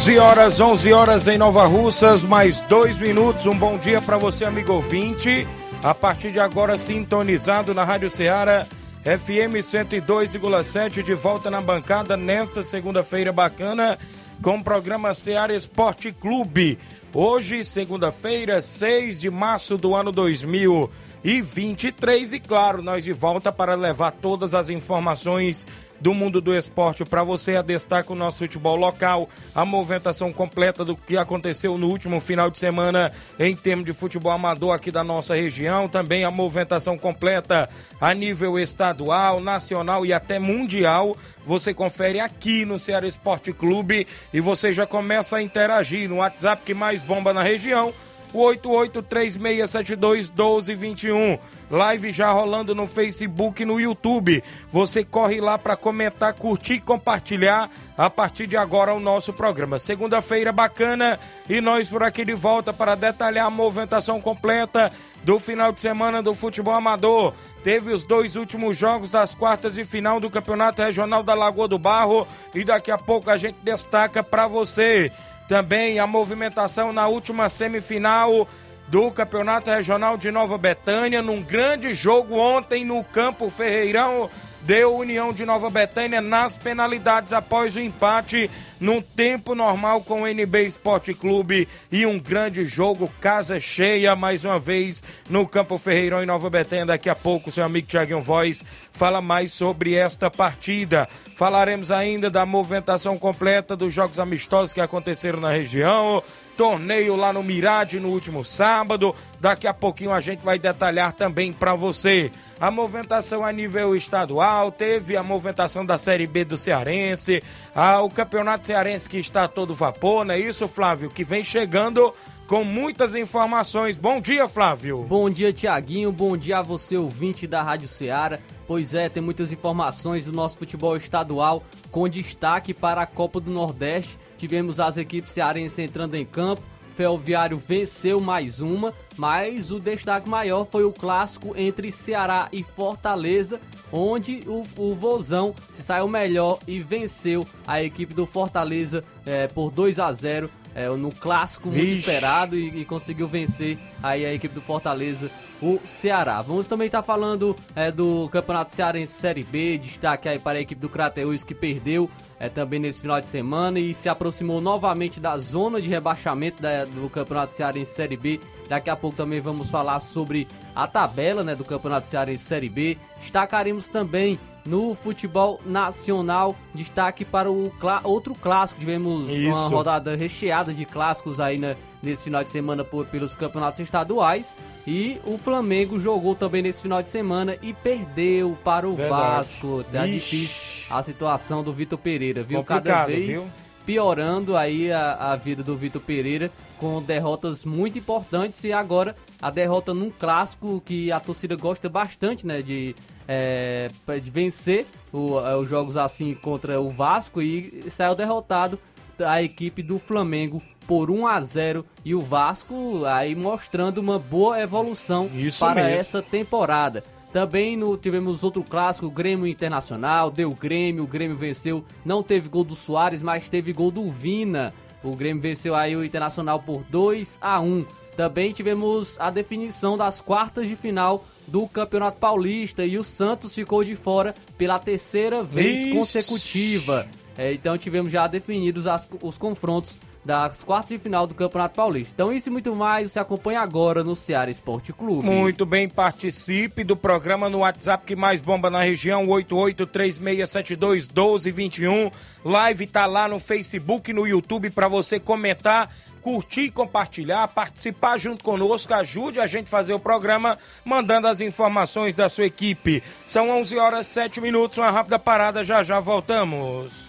11 horas, 11 horas em Nova Russas, mais dois minutos. Um bom dia para você, amigo ouvinte. A partir de agora, sintonizado na Rádio Ceará, FM 102,7, de volta na bancada nesta segunda-feira bacana, com o programa Ceará Esporte Clube. Hoje, segunda-feira, 6 de março do ano 2023, e claro, nós de volta para levar todas as informações do mundo do esporte para você. A destaque o nosso futebol local, a movimentação completa do que aconteceu no último final de semana em termos de futebol amador aqui da nossa região. Também a movimentação completa a nível estadual, nacional e até mundial. Você confere aqui no Ceará Esporte Clube e você já começa a interagir no WhatsApp que mais bomba na região o 8836721221. Live já rolando no Facebook e no YouTube. Você corre lá para comentar, curtir e compartilhar a partir de agora o nosso programa. Segunda-feira bacana e nós por aqui de volta para detalhar a movimentação completa do final de semana do futebol amador. Teve os dois últimos jogos das quartas de final do Campeonato Regional da Lagoa do Barro e daqui a pouco a gente destaca para você. Também a movimentação na última semifinal do Campeonato Regional de Nova Betânia, num grande jogo ontem no Campo Ferreirão deu União de Nova Betânia nas penalidades após o empate num tempo normal com o NB Esporte Clube e um grande jogo, casa cheia mais uma vez no Campo Ferreirão em Nova Betânia. Daqui a pouco, seu amigo Tiaguinho Voz fala mais sobre esta partida. Falaremos ainda da movimentação completa dos jogos amistosos que aconteceram na região, torneio lá no Mirade no último sábado. Daqui a pouquinho a gente vai detalhar também para você a movimentação a nível estadual, teve a movimentação da Série B do Cearense, ah, o Campeonato Cearense que está todo vapor, não é isso, Flávio? Que vem chegando com muitas informações. Bom dia, Flávio. Bom dia, Tiaguinho. Bom dia a você, ouvinte da Rádio Ceará. Pois é, tem muitas informações do nosso futebol estadual, com destaque para a Copa do Nordeste. Tivemos as equipes cearenses entrando em campo. Ferroviário venceu mais uma, mas o destaque maior foi o clássico entre Ceará e Fortaleza, onde o, o Vozão se saiu melhor e venceu a equipe do Fortaleza é, por 2 a 0 é, no clássico muito Vixe. esperado e, e, conseguiu vencer aí a equipe do Fortaleza, o Ceará. Vamos também estar tá falando é, do Campeonato Cearense Série B, destaque aí para a equipe do Crateus que perdeu é, também nesse final de semana e se aproximou novamente da zona de rebaixamento da, do Campeonato Cearense Série B. Daqui a pouco também vamos falar sobre a tabela né, do Campeonato Cearense Série B. Destacaremos também no futebol nacional. Destaque para o clá outro clássico. Tivemos Isso. uma rodada recheada de clássicos aí né, nesse final de semana por, pelos campeonatos estaduais. E o Flamengo jogou também nesse final de semana e perdeu para o Verdade. Vasco. Tá Ixi. difícil a situação do Vitor Pereira, viu? Complicado, Cada vez viu? piorando aí a, a vida do Vitor Pereira com derrotas muito importantes e agora a derrota num clássico que a torcida gosta bastante, né? De é, de vencer o, é, os jogos assim contra o Vasco e saiu derrotado a equipe do Flamengo por 1 a 0 e o Vasco aí mostrando uma boa evolução Isso para mesmo. essa temporada. Também no, tivemos outro clássico, o Grêmio Internacional, deu Grêmio, o Grêmio venceu, não teve gol do Soares, mas teve gol do Vina. O Grêmio venceu aí o Internacional por 2 a 1. Também tivemos a definição das quartas de final do Campeonato Paulista e o Santos ficou de fora pela terceira vez Ixi. consecutiva. É, então tivemos já definidos as, os confrontos das quartas de final do Campeonato Paulista. Então isso e muito mais você acompanha agora no Ceará Esporte Clube. Muito bem, participe do programa no WhatsApp que mais bomba na região, 8836721221. Live tá lá no Facebook, no YouTube para você comentar curtir, compartilhar, participar junto conosco, ajude a gente a fazer o programa, mandando as informações da sua equipe. São 11 horas 7 minutos, uma rápida parada, já já voltamos.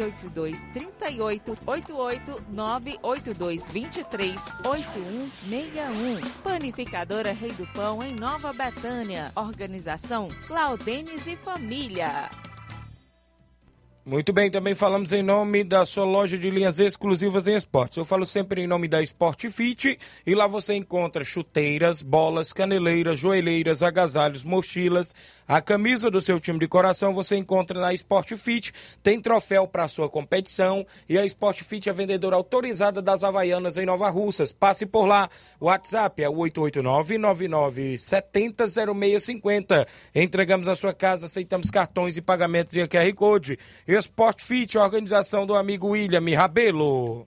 982 38 88 982 23 8161. Panificadora Rei do Pão, em Nova Betânia. Organização Claudenes e Família. Muito bem, também falamos em nome da sua loja de linhas exclusivas em esportes. Eu falo sempre em nome da Sport Fit e lá você encontra chuteiras, bolas, caneleiras, joelheiras, agasalhos, mochilas, a camisa do seu time de coração você encontra na Sport Fit. Tem troféu para sua competição e a Sport Fit é vendedora autorizada das Havaianas em Nova Russas. Passe por lá. WhatsApp é o 889-9970-0650. Entregamos a sua casa, aceitamos cartões e pagamentos via QR Code. Esporte Fit, organização do amigo William Rabelo.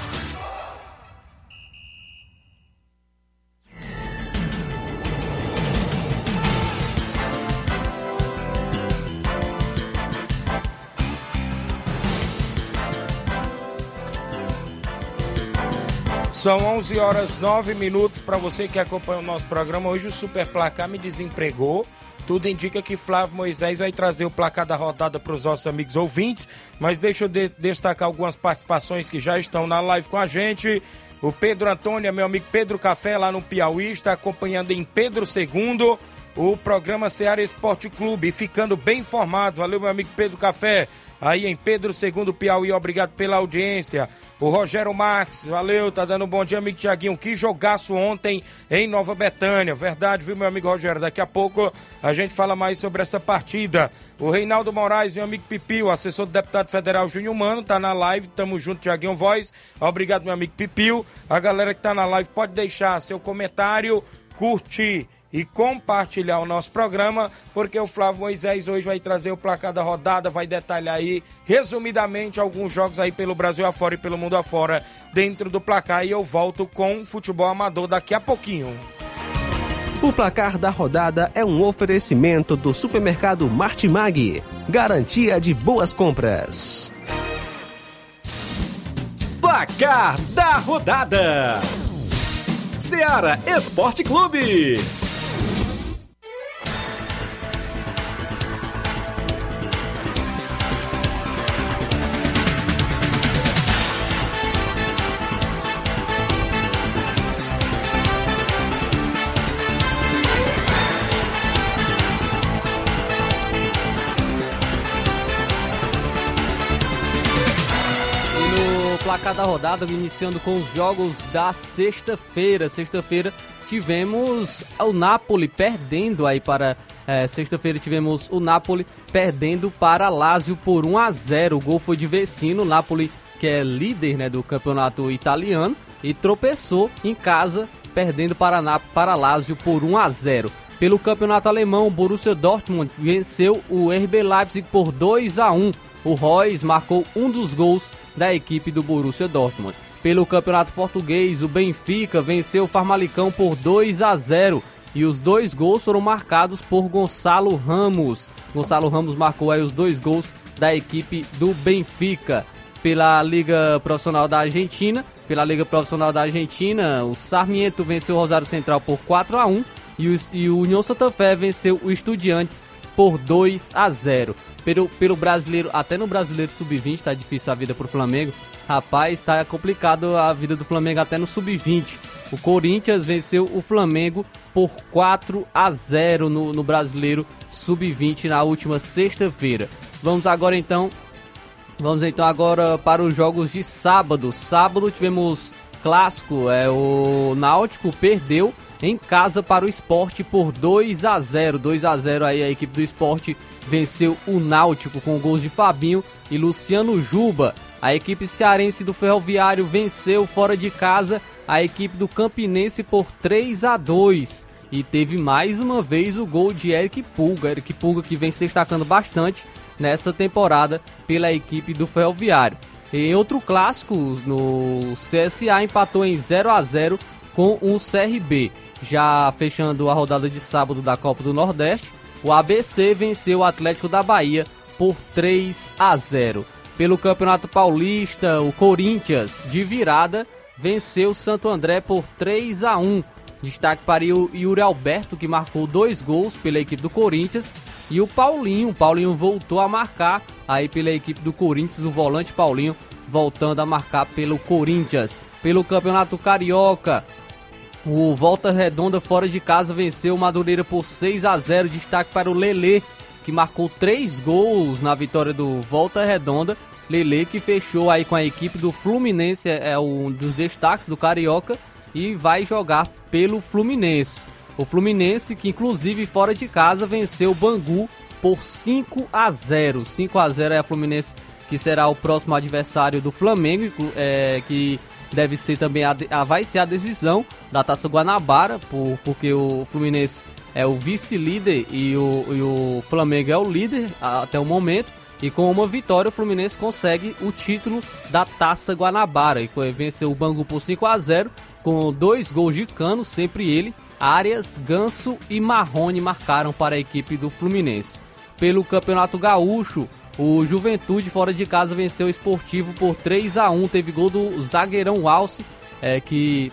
São 11 horas 9 minutos para você que acompanha o nosso programa. Hoje o Super Placar me desempregou. Tudo indica que Flávio Moisés vai trazer o placar da rodada para os nossos amigos ouvintes. Mas deixa eu de destacar algumas participações que já estão na live com a gente. O Pedro Antônio, meu amigo Pedro Café, lá no Piauí, está acompanhando em Pedro II o programa Ceará Esporte Clube, ficando bem informado. Valeu, meu amigo Pedro Café aí em Pedro II Piauí. Obrigado pela audiência. O Rogério Marques, valeu, tá dando um bom dia, amigo Tiaguinho. Que jogaço ontem em Nova Betânia. Verdade, viu, meu amigo Rogério? Daqui a pouco a gente fala mais sobre essa partida. O Reinaldo Moraes, meu amigo Pipio, assessor do deputado federal Júnior Mano, tá na live. Tamo junto, Tiaguinho Voz. Obrigado, meu amigo Pipio. A galera que tá na live pode deixar seu comentário, curtir e compartilhar o nosso programa, porque o Flávio Moisés hoje vai trazer o placar da rodada, vai detalhar aí, resumidamente, alguns jogos aí pelo Brasil afora e pelo mundo afora dentro do placar. E eu volto com futebol amador daqui a pouquinho. O placar da rodada é um oferecimento do supermercado Martimag, garantia de boas compras. Placar da rodada: Seara Esporte Clube. Placar da rodada, iniciando com os jogos da sexta-feira. Sexta-feira tivemos o Napoli perdendo aí para. É, sexta-feira tivemos o Napoli perdendo para Lazio por 1 a 0 O gol foi de Vecino, Napoli que é líder né, do campeonato italiano e tropeçou em casa, perdendo para, Nap para Lazio por 1 a 0 Pelo campeonato alemão, o Borussia Dortmund venceu o RB Leipzig por 2 a 1 O Royce marcou um dos gols da equipe do Borussia Dortmund. Pelo Campeonato Português, o Benfica venceu o Farmalicão por 2 a 0 e os dois gols foram marcados por Gonçalo Ramos. Gonçalo Ramos marcou aí os dois gols da equipe do Benfica. Pela Liga Profissional da Argentina, pela Liga Profissional da Argentina, o Sarmiento venceu o Rosário Central por 4 a 1 e o, e o União Santa Fé venceu o Estudiantes por 2 a 0. Pelo, pelo brasileiro, até no brasileiro sub-20 tá difícil a vida pro Flamengo. Rapaz, tá complicado a vida do Flamengo até no sub-20. O Corinthians venceu o Flamengo por 4 a 0 no, no brasileiro sub-20 na última sexta-feira. Vamos agora então. Vamos então agora para os jogos de sábado. Sábado tivemos clássico, é o Náutico perdeu em casa para o esporte por 2 a 0 2 a 0 aí a equipe do esporte venceu o Náutico com gols de Fabinho e Luciano Juba. A equipe cearense do Ferroviário venceu fora de casa a equipe do Campinense por 3 a 2 e teve mais uma vez o gol de Eric Pulga. Eric Pulga que vem se destacando bastante nessa temporada pela equipe do Ferroviário. Em outro clássico, no CSA empatou em 0 a 0 com o CRB. Já fechando a rodada de sábado da Copa do Nordeste, o ABC venceu o Atlético da Bahia por 3 a 0. Pelo Campeonato Paulista, o Corinthians, de virada, venceu o Santo André por 3 a 1. Destaque para o Yuri Alberto, que marcou dois gols pela equipe do Corinthians. E o Paulinho, o Paulinho voltou a marcar aí pela equipe do Corinthians, o volante Paulinho voltando a marcar pelo Corinthians. Pelo Campeonato Carioca, o Volta Redonda fora de casa venceu o Madureira por 6 a 0. Destaque para o Lele, que marcou três gols na vitória do Volta Redonda. Lele que fechou aí com a equipe do Fluminense, é um dos destaques do Carioca e vai jogar pelo Fluminense. O Fluminense que inclusive fora de casa venceu o Bangu por 5 a 0. 5 a 0 é a Fluminense que será o próximo adversário do Flamengo, é, que deve ser também a, a, vai ser a decisão da Taça Guanabara, por, porque o Fluminense é o vice-líder e o, e o Flamengo é o líder até o momento. E com uma vitória, o Fluminense consegue o título da Taça Guanabara. E venceu o Bangu por 5 a 0 com dois gols de cano, sempre ele. Arias, Ganso e Marrone marcaram para a equipe do Fluminense. Pelo Campeonato Gaúcho, o Juventude fora de casa venceu o Esportivo por 3 a 1 Teve gol do zagueirão Alce, é, que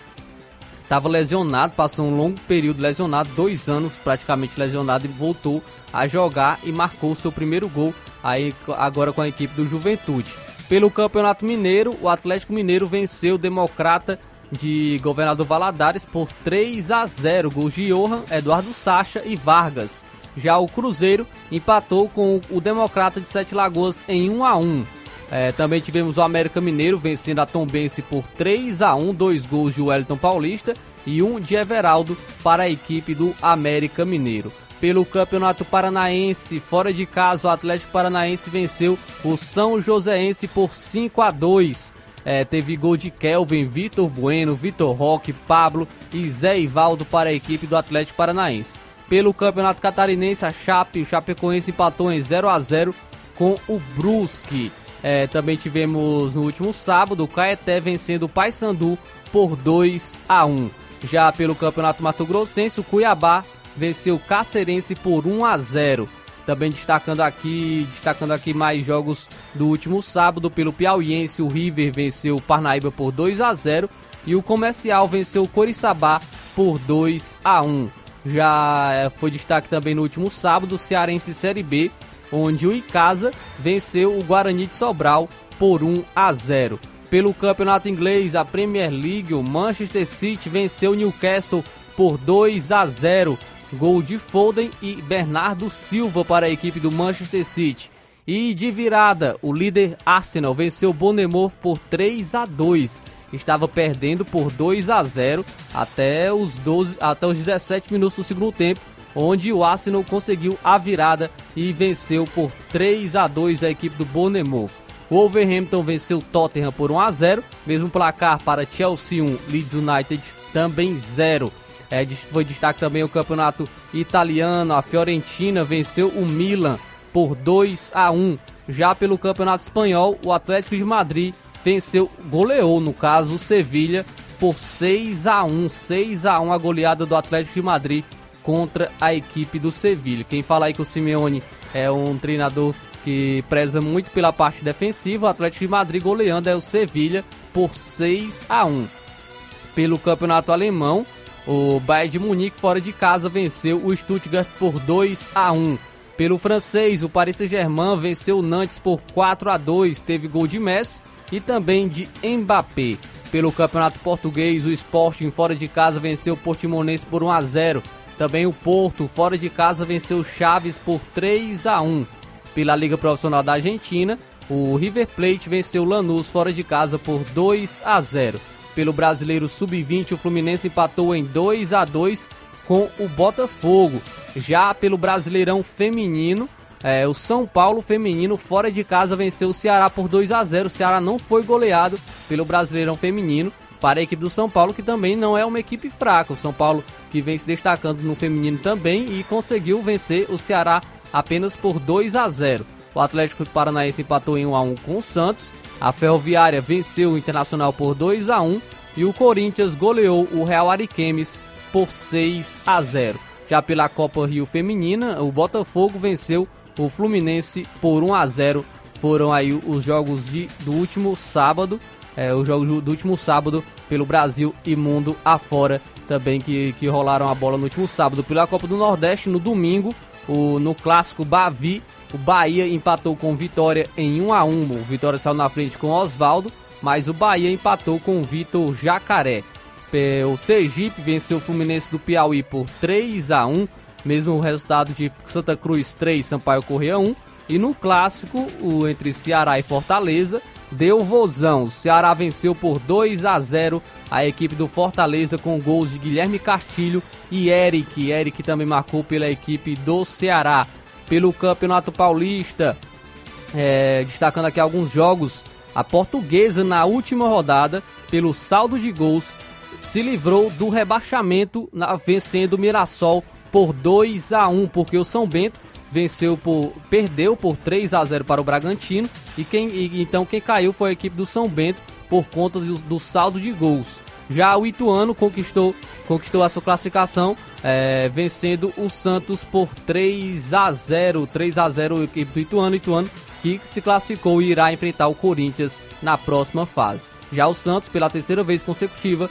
estava lesionado, passou um longo período lesionado, dois anos praticamente lesionado e voltou a jogar e marcou seu primeiro gol aí agora com a equipe do Juventude. Pelo Campeonato Mineiro, o Atlético Mineiro venceu o Democrata de Governador Valadares por 3 a 0. Gols de Johan, Eduardo Sacha e Vargas. Já o Cruzeiro empatou com o Democrata de Sete Lagoas em 1 a 1. É, também tivemos o América Mineiro vencendo a Tombense por 3 a 1, dois gols de Wellington Paulista e um de Everaldo para a equipe do América Mineiro. Pelo Campeonato Paranaense, fora de casa, o Atlético Paranaense venceu o São Joséense por 5 a 2. É, teve gol de Kelvin, Vitor Bueno, Vitor Roque, Pablo e Zé Ivaldo para a equipe do Atlético Paranaense. Pelo Campeonato Catarinense, a Chape, o Chapecoense empatou em 0 a 0 com o Brusque. É, também tivemos no último sábado o Caeté vencendo o Paysandu por 2 a 1. Já pelo Campeonato Mato Grossense, o Cuiabá venceu o Cacerense por 1 a 0. Também destacando aqui, destacando aqui mais jogos do último sábado pelo Piauiense, o River venceu o Parnaíba por 2 a 0 e o Comercial venceu o Coriçaba por 2 a 1. Já eh, foi destaque também no último sábado, o Cearense Série B, onde o Icasa venceu o Guarani de Sobral por 1 a 0. Pelo campeonato inglês, a Premier League, o Manchester City venceu o Newcastle por 2 a 0. Gol de Foden e Bernardo Silva para a equipe do Manchester City. E de virada, o líder Arsenal venceu Bournemouth por 3 a 2 estava perdendo por 2 a 0 até os 12, até os 17 minutos do segundo tempo, onde o Arsenal conseguiu a virada e venceu por 3 a 2 a equipe do Bournemouth. O Wolverhampton venceu o Tottenham por 1 a 0, mesmo placar para Chelsea 1, Leeds United também 0. É, foi destaque também o campeonato italiano, a Fiorentina venceu o Milan por 2 a 1. Já pelo campeonato espanhol, o Atlético de Madrid venceu, goleou no caso o Sevilha por 6 a 1, 6 a 1 a goleada do Atlético de Madrid contra a equipe do Sevilha. Quem fala aí que o Simeone é um treinador que preza muito pela parte defensiva, o Atlético de Madrid goleando é o Sevilha por 6 a 1. Pelo campeonato alemão, O Bayern de Munique fora de casa venceu o Stuttgart por 2 a 1. Pelo francês, o Paris Saint-Germain venceu o Nantes por 4 a 2, teve gol de Messi e também de Mbappé. Pelo Campeonato Português, o Sporting fora de casa venceu o Portimonense por 1 a 0. Também o Porto fora de casa venceu o Chaves por 3 a 1. Pela Liga Profissional da Argentina, o River Plate venceu o Lanús fora de casa por 2 a 0. Pelo Brasileiro Sub-20, o Fluminense empatou em 2 a 2 com o Botafogo. Já pelo Brasileirão Feminino, é, o São Paulo Feminino fora de casa venceu o Ceará por 2 a 0. O Ceará não foi goleado pelo Brasileirão Feminino para a equipe do São Paulo, que também não é uma equipe fraca. O São Paulo que vem se destacando no feminino também e conseguiu vencer o Ceará apenas por 2 a 0. O Atlético Paranaense empatou em 1 a 1 com o Santos a Ferroviária venceu o Internacional por 2 a 1 e o Corinthians goleou o Real Ariquemes por 6 a 0. Já pela Copa Rio Feminina, o Botafogo venceu o Fluminense por 1 a 0. Foram aí os jogos de, do último sábado, é, os jogos do último sábado pelo Brasil e mundo afora também que, que rolaram a bola no último sábado. Pela Copa do Nordeste, no domingo, o, no clássico Bavi, o Bahia empatou com Vitória em 1 a 1. O Vitória saiu na frente com Oswaldo, mas o Bahia empatou com o Vitor Jacaré. O Sergipe venceu o Fluminense do Piauí por 3 a 1, mesmo o resultado de Santa Cruz 3, Sampaio Correia 1. E no clássico, o entre Ceará e Fortaleza, deu vozão. O Ceará venceu por 2 a 0 a equipe do Fortaleza com gols de Guilherme Castilho e Eric. Eric também marcou pela equipe do Ceará. Pelo Campeonato Paulista, é, destacando aqui alguns jogos, a Portuguesa na última rodada, pelo saldo de gols, se livrou do rebaixamento, na, vencendo o Mirassol por 2 a 1, porque o São Bento venceu por perdeu por 3 a 0 para o Bragantino e quem e, então quem caiu foi a equipe do São Bento por conta do, do saldo de gols. Já o Ituano conquistou conquistou a sua classificação, é, vencendo o Santos por 3 a 0 3 a 0 a equipe do Ituano. Ituano que se classificou e irá enfrentar o Corinthians na próxima fase. Já o Santos, pela terceira vez consecutiva,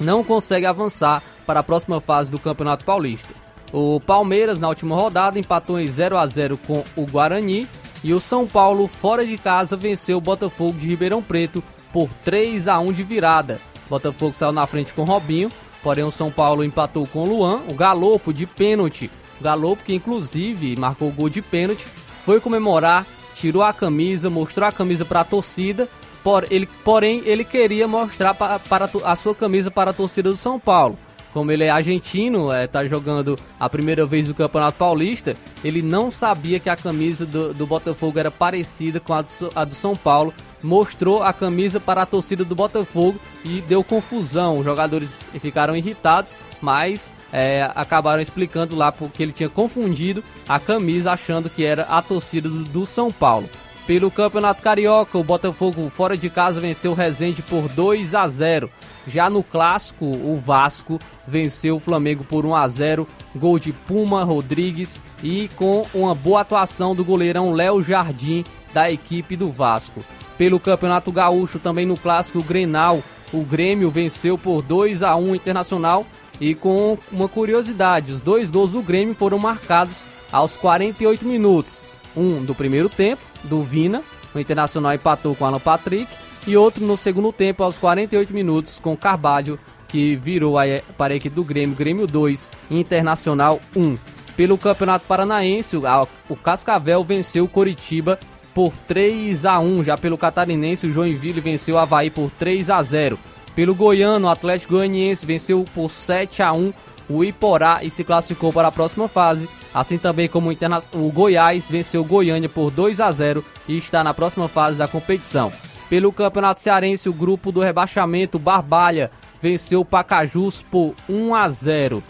não consegue avançar para a próxima fase do Campeonato Paulista. O Palmeiras, na última rodada, empatou em 0 a 0 com o Guarani. E o São Paulo, fora de casa, venceu o Botafogo de Ribeirão Preto por 3 a 1 de virada. Botafogo saiu na frente com Robinho, porém o São Paulo empatou com o Luan, o Galopo de pênalti. O Galopo que inclusive marcou o gol de pênalti, foi comemorar, tirou a camisa, mostrou a camisa para a torcida, por, ele, porém ele queria mostrar para a sua camisa para a torcida do São Paulo como ele é argentino, é, tá jogando a primeira vez no Campeonato Paulista, ele não sabia que a camisa do, do Botafogo era parecida com a do, a do, São Paulo. Mostrou a camisa para a torcida do Botafogo e deu confusão. Os jogadores ficaram irritados, mas é, acabaram explicando lá porque ele tinha confundido a camisa achando que era a torcida do, do São Paulo. Pelo Campeonato Carioca, o Botafogo fora de casa venceu o Resende por 2 a 0. Já no clássico, o Vasco venceu o Flamengo por 1 a 0, gol de Puma Rodrigues e com uma boa atuação do goleirão Léo Jardim da equipe do Vasco. Pelo Campeonato Gaúcho, também no clássico Grenal, o Grêmio venceu por 2 a 1 Internacional e com uma curiosidade, os dois gols do Grêmio foram marcados aos 48 minutos. Um do primeiro tempo, do Vina, o Internacional empatou com o Alan Patrick e outro no segundo tempo, aos 48 minutos, com Carvalho, que virou a, para a equipe do Grêmio, Grêmio 2, Internacional 1. Pelo Campeonato Paranaense, o Cascavel venceu o Coritiba por 3 a 1. Já pelo Catarinense, o Joinville venceu o Havaí por 3 a 0. Pelo Goiano, o Atlético Goianiense venceu por 7 a 1 o Iporá e se classificou para a próxima fase. Assim também como o, Interna o Goiás venceu o Goiânia por 2 a 0 e está na próxima fase da competição. Pelo Campeonato Cearense, o grupo do rebaixamento Barbalha venceu o Pacajus por 1 a 0.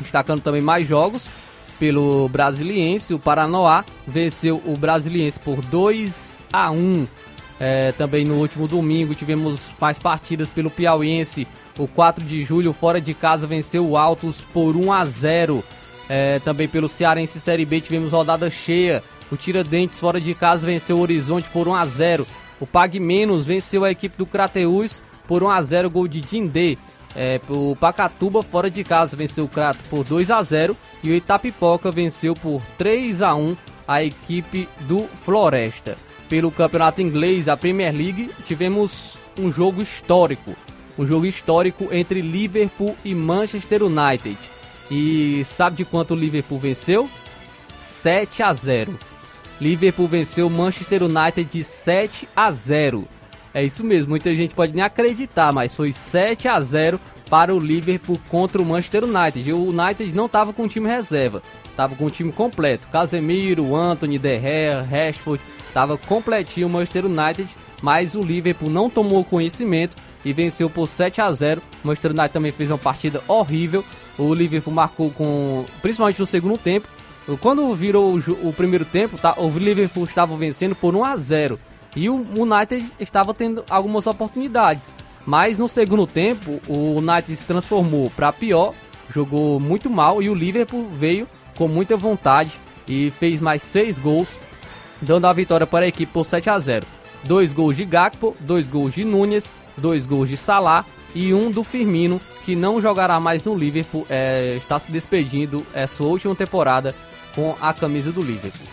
Destacando também mais jogos, pelo Brasiliense, o Paranoá venceu o Brasiliense por 2 a 1. É, também no último domingo tivemos mais partidas pelo Piauiense. O 4 de julho, fora de casa, venceu o Altos por 1 a 0. É, também pelo Cearense Série B tivemos rodada cheia. O Tiradentes, fora de casa, venceu o Horizonte por 1 a 0. O Pag Menos venceu a equipe do Crateus por 1 a 0 gol de Dindê. É, o Pacatuba fora de casa venceu o Crato por 2 a 0 e o Itapipoca venceu por 3 a 1 a equipe do Floresta. Pelo campeonato inglês, a Premier League, tivemos um jogo histórico. Um jogo histórico entre Liverpool e Manchester United. E sabe de quanto o Liverpool venceu? 7 a 0. Liverpool venceu o Manchester United de 7 a 0. É isso mesmo, muita gente pode nem acreditar, mas foi 7 a 0 para o Liverpool contra o Manchester United. O United não estava com o time reserva, estava com o time completo. Casemiro, Anthony, De Gea, Rashford, estava completinho o Manchester United, mas o Liverpool não tomou conhecimento e venceu por 7 a 0. O Manchester United também fez uma partida horrível. O Liverpool marcou com, principalmente no segundo tempo. Quando virou o, o primeiro tempo, tá, o Liverpool estava vencendo por 1 a 0 e o United estava tendo algumas oportunidades. Mas no segundo tempo, o United se transformou para pior, jogou muito mal e o Liverpool veio com muita vontade e fez mais seis gols, dando a vitória para a equipe por 7 a 0. Dois gols de Gakpo, dois gols de Nunes, dois gols de Salah e um do Firmino, que não jogará mais no Liverpool, é, está se despedindo, é sua última temporada com a camisa do Liverpool.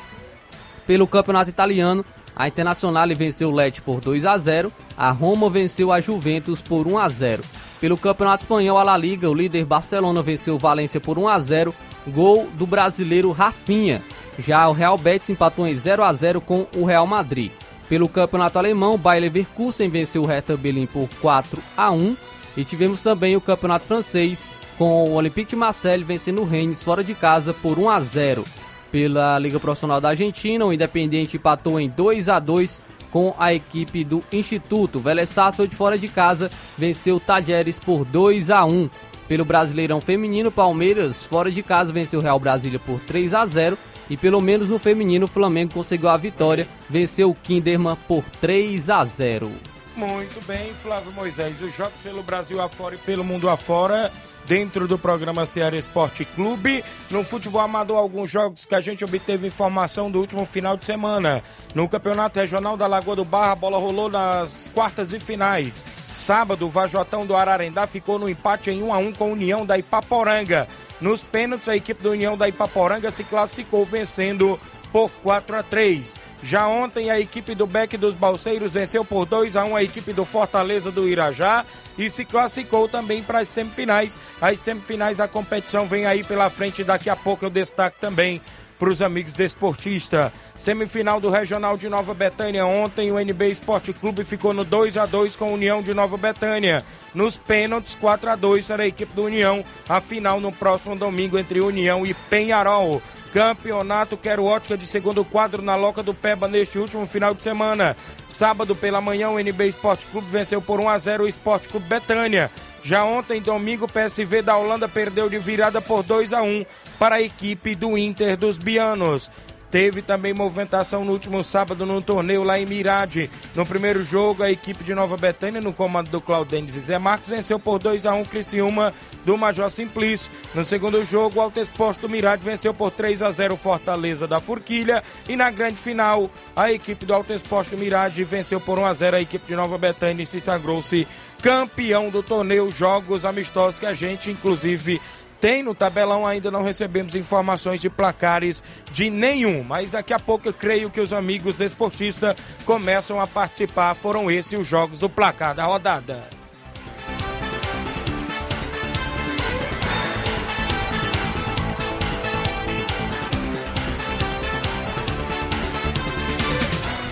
Pelo campeonato italiano, a Internazionale venceu o Lecce por 2 a 0, a Roma venceu a Juventus por 1 a 0. Pelo Campeonato Espanhol, a La Liga, o líder Barcelona venceu o Valência por 1 a 0, gol do brasileiro Rafinha. Já o Real Betis empatou em 0 a 0 com o Real Madrid. Pelo Campeonato Alemão, o Bayer Leverkusen venceu o Hertha Berlim por 4 a 1 e tivemos também o Campeonato Francês com o Olympique Marseille vencendo o Rennes fora de casa por 1 a 0 pela Liga Profissional da Argentina. O Independiente empatou em 2 a 2 com a equipe do Instituto. Vélez Sarsfield fora de casa venceu o Tajeres por 2 a 1. Pelo Brasileirão Feminino, Palmeiras fora de casa venceu o Real Brasília por 3 a 0 e pelo menos no feminino o Flamengo conseguiu a vitória, venceu o Kinderman por 3 a 0. Muito bem, Flávio Moisés. Os jogos pelo Brasil afora e pelo mundo afora dentro do programa Ceará Esporte Clube. No futebol amador, alguns jogos que a gente obteve informação do último final de semana. No Campeonato Regional da Lagoa do Barra, a bola rolou nas quartas e finais. Sábado, o Vajotão do Ararendá ficou no empate em 1 a 1 com a União da Ipaporanga. Nos pênaltis, a equipe da União da Ipaporanga se classificou vencendo por 4 a 3. Já ontem a equipe do Beck dos Balseiros venceu por 2 a 1 a equipe do Fortaleza do Irajá e se classificou também para as semifinais. As semifinais da competição vem aí pela frente, daqui a pouco eu destaco também para os amigos desportistas. Semifinal do Regional de Nova Betânia. Ontem o NB Esporte Clube ficou no 2 a 2 com a União de Nova Betânia. Nos pênaltis, 4 a 2 para a equipe do União. A final no próximo domingo entre União e Penharol. Campeonato Quero Ótica de segundo quadro na Loca do Peba neste último final de semana. Sábado pela manhã, o NB Esporte Clube venceu por 1 a 0 o Esporte Clube Betânia. Já ontem, domingo, o PSV da Holanda perdeu de virada por 2 a 1 para a equipe do Inter dos Bianos. Teve também movimentação no último sábado no torneio lá em Mirade. No primeiro jogo, a equipe de Nova Betânia, no comando do Claudênis e Zé Marcos, venceu por 2 a 1 Criciúma do Major Simplício. No segundo jogo, o Alto Exposto do Mirade venceu por 3 a 0 Fortaleza da Forquilha. E na grande final, a equipe do Alto Exposto do Mirade venceu por 1 a 0 a equipe de Nova Betânia e se sagrou-se campeão do torneio Jogos Amistosos que a gente, inclusive, tem no tabelão, ainda não recebemos informações de placares de nenhum, mas daqui a pouco eu creio que os amigos desportistas começam a participar. Foram esses os jogos do placar da rodada.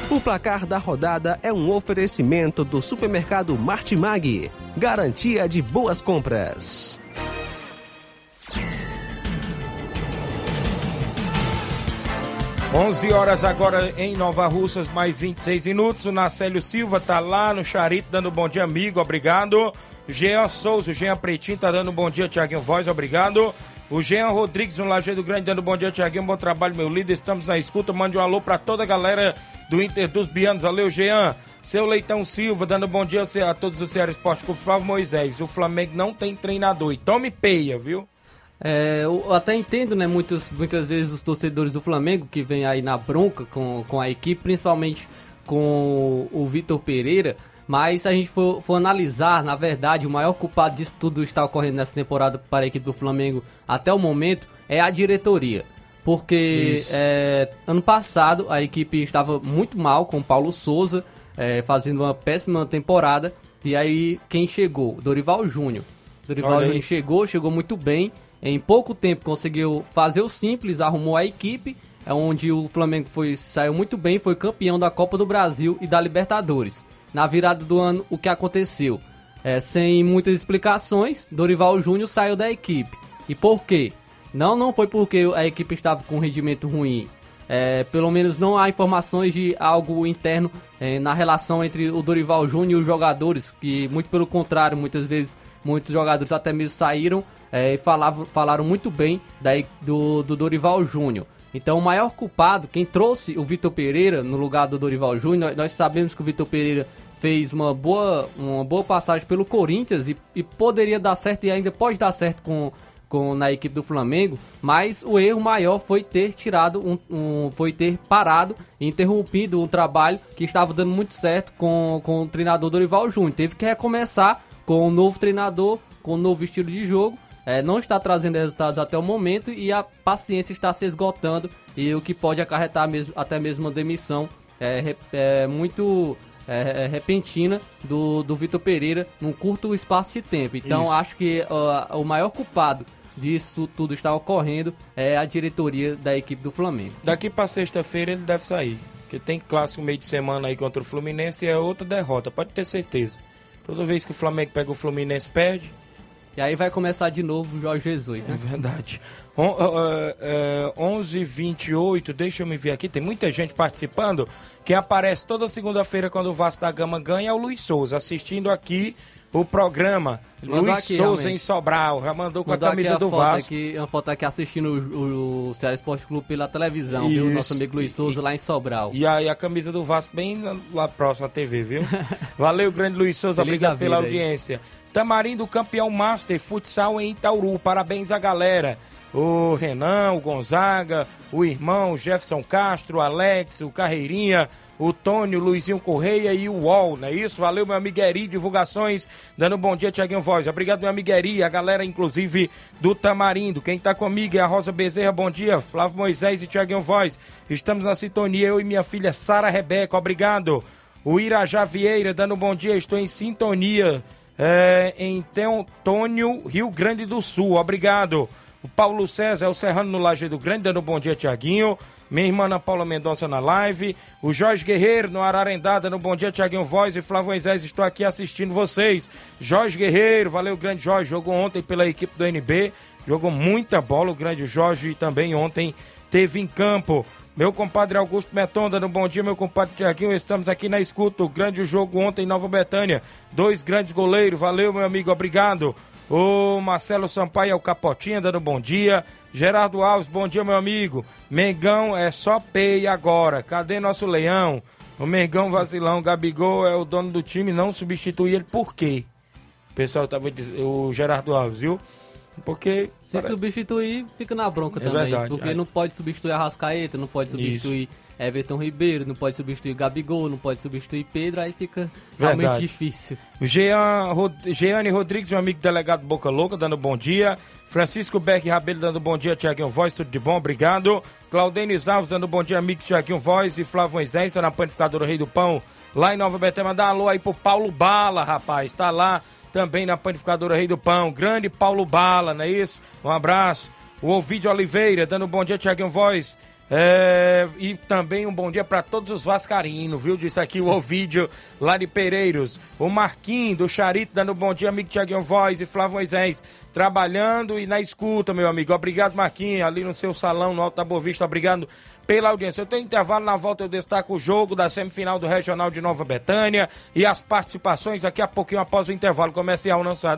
O placar da rodada é um oferecimento do supermercado Martimag. Garantia de boas compras. 11 horas agora em Nova Russas, mais 26 minutos. O Nacélio Silva tá lá no Charito dando bom dia, amigo, obrigado. Jean Souza, o Jean Pretinho tá dando bom dia, Tiaguinho Voz, obrigado. O Jean Rodrigues, no Lajeado Grande, dando bom dia, Tiaguinho, bom trabalho, meu líder. Estamos na escuta, mande um alô para toda a galera do Inter dos Bianos. Valeu, Jean. Seu Leitão Silva, dando bom dia a todos do Ceará Esporte Clube. Flávio Moisés, o Flamengo não tem treinador e tome peia, viu? É, eu até entendo, né, muitas, muitas vezes os torcedores do Flamengo que vem aí na bronca com, com a equipe, principalmente com o Vitor Pereira, Mas se a gente for, for, analisar, na verdade, o maior culpado disso tudo está ocorrendo nessa temporada para a equipe do Flamengo até o momento é a diretoria. Porque é, ano passado a equipe estava muito mal com o Paulo Souza, é, fazendo uma péssima temporada. E aí quem chegou? Dorival Júnior. Dorival Júnior chegou, chegou muito bem. Em pouco tempo conseguiu fazer o simples, arrumou a equipe, é onde o Flamengo foi, saiu muito bem, foi campeão da Copa do Brasil e da Libertadores. Na virada do ano, o que aconteceu? É, sem muitas explicações, Dorival Júnior saiu da equipe. E por quê? Não, não foi porque a equipe estava com um rendimento ruim. É, pelo menos não há informações de algo interno é, na relação entre o Dorival Júnior e os jogadores, que muito pelo contrário, muitas vezes muitos jogadores até mesmo saíram é, e falavam, falaram muito bem daí do, do Dorival Júnior. Então o maior culpado, quem trouxe o Vitor Pereira no lugar do Dorival Júnior, nós sabemos que o Vitor Pereira fez uma boa, uma boa passagem pelo Corinthians e, e poderia dar certo e ainda pode dar certo com, com na equipe do Flamengo, mas o erro maior foi ter tirado um, um, foi ter parado e interrompido um trabalho que estava dando muito certo com, com o treinador Dorival Júnior. Teve que recomeçar com um novo treinador, com um novo estilo de jogo. É, não está trazendo resultados até o momento e a paciência está se esgotando e o que pode acarretar mesmo, até mesmo uma demissão é, é muito é, é, repentina do, do Vitor Pereira num curto espaço de tempo. Então Isso. acho que uh, o maior culpado disso tudo está ocorrendo é a diretoria da equipe do Flamengo. Daqui para sexta-feira ele deve sair. Porque tem clássico meio de semana aí contra o Fluminense e é outra derrota, pode ter certeza. Toda vez que o Flamengo pega o Fluminense, perde. E aí vai começar de novo o Jorge Jesus, né? É verdade. On, uh, uh, 11 28 deixa eu me ver aqui, tem muita gente participando. Quem aparece toda segunda-feira quando o Vasco da Gama ganha é o Luiz Souza, assistindo aqui o programa. Luiz aqui, Souza realmente. em Sobral, já mandou com mandou a camisa a do Vasco. Aqui, uma foto aqui assistindo o, o, o Ceará Esporte Clube pela televisão, Isso. viu? Nosso amigo Luiz Souza e, lá em Sobral. E aí a camisa do Vasco bem lá próximo à TV, viu? Valeu, grande Luiz Souza, Feliz obrigado pela audiência. Aí. Tamarindo, campeão Master Futsal em Itauru. Parabéns à galera. O Renan, o Gonzaga, o irmão Jefferson Castro, o Alex, o Carreirinha, o Tônio, o Luizinho Correia e o UOL, não é isso? Valeu, meu amigo Eri, divulgações, dando um bom dia, Tiaguinho Voz. Obrigado, meu amigo Eri, a galera, inclusive, do Tamarindo. Quem tá comigo é a Rosa Bezerra, bom dia. Flávio Moisés e Tiaguinho Voz. Estamos na sintonia, eu e minha filha Sara Rebeca, obrigado. O Irajá Vieira, dando um bom dia, estou em sintonia é, em Teotônio, Rio Grande do Sul. Obrigado. O Paulo César é o Serrano no Lajeado Grande, dando um bom dia, Tiaguinho. Minha irmã Ana Paula Mendonça na live. O Jorge Guerreiro no Ararendá, dando um bom dia, Tiaguinho Voz e Flávio Moisés. Estou aqui assistindo vocês. Jorge Guerreiro, valeu, grande Jorge. Jogou ontem pela equipe do NB. Jogou muita bola, o grande Jorge. E também ontem teve em campo. Meu compadre Augusto Meton, dando um bom dia, meu compadre Tiaguinho. Estamos aqui na escuta. O grande jogo ontem em Nova Betânia. Dois grandes goleiros. Valeu, meu amigo. Obrigado. O Marcelo Sampaio é o Capotinha, dando bom dia. Gerardo Alves, bom dia, meu amigo. Mengão é só pei agora. Cadê nosso leão? O Mengão vacilão. Gabigol é o dono do time, não substitui ele. Por quê? O pessoal tava dizendo. O Gerardo Alves, viu? Porque. Se parece... substituir, fica na bronca é também. Verdade. Porque é. não pode substituir a Rascaeta, não pode substituir Isso. Everton Ribeiro, não pode substituir Gabigol, não pode substituir Pedro, aí fica verdade. realmente difícil. Jean, Rod... Jeane Rodrigues, meu amigo delegado Boca Louca, dando bom dia. Francisco Beck Rabelo dando bom dia, Tiaguinho Voz, tudo de bom, obrigado. Claudênis Alves dando bom dia, amigo Tiaguinho Voz e Flávio Moisés, na panificadora Rei do Pão, lá em Nova Betânia. Dá alô aí pro Paulo Bala, rapaz, tá lá também na panificadora Rei do Pão. Grande Paulo Bala, não é isso? Um abraço. O Ovidio Oliveira, dando bom dia, Tiaguinho Voz. É, e também um bom dia para todos os vascarinos, viu? Disse aqui o Ovidio lá de Pereiros. O Marquinhos do Charito dando um bom dia, amigo Tiaguinho Voz e Flávio Moisés. Trabalhando e na escuta, meu amigo. Obrigado, Marquinhos, ali no seu salão, no Alto da Boa Vista. Obrigado pela audiência. Eu tenho intervalo, na volta eu destaco o jogo da semifinal do Regional de Nova Betânia e as participações daqui a pouquinho após o intervalo comercial. Não sai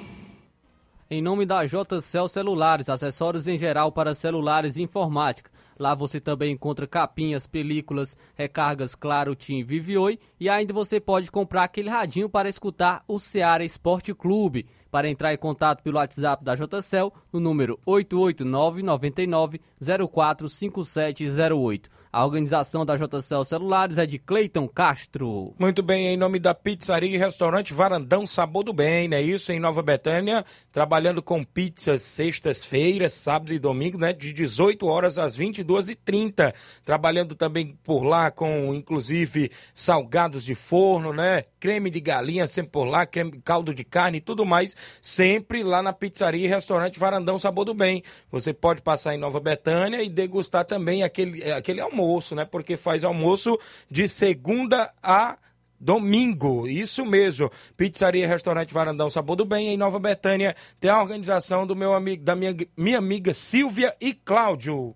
Em nome da JCL Celulares, acessórios em geral para celulares e informática. Lá você também encontra capinhas, películas, recargas Claro, Tim, Vive Oi e ainda você pode comprar aquele radinho para escutar o Ceará Esporte Clube. Para entrar em contato pelo WhatsApp da JCL no número 889 99 045708. A organização da JCL Celulares é de Cleiton Castro. Muito bem, em nome da pizzaria e restaurante Varandão Sabor do Bem, né? Isso em Nova Betânia, trabalhando com pizzas sextas-feiras, sábados e domingos, né? De 18 horas às 22h30. Trabalhando também por lá com, inclusive, salgados de forno, né? Creme de galinha sempre por lá, creme, caldo de carne e tudo mais, sempre lá na pizzaria e restaurante Varandão Sabor do Bem. Você pode passar em Nova Betânia e degustar também aquele, aquele almoço, né? Porque faz almoço de segunda a domingo. Isso mesmo. Pizzaria Restaurante Varandão Sabor do Bem em Nova Betânia. Tem a organização do meu amigo, da minha, minha amiga Silvia e Cláudio.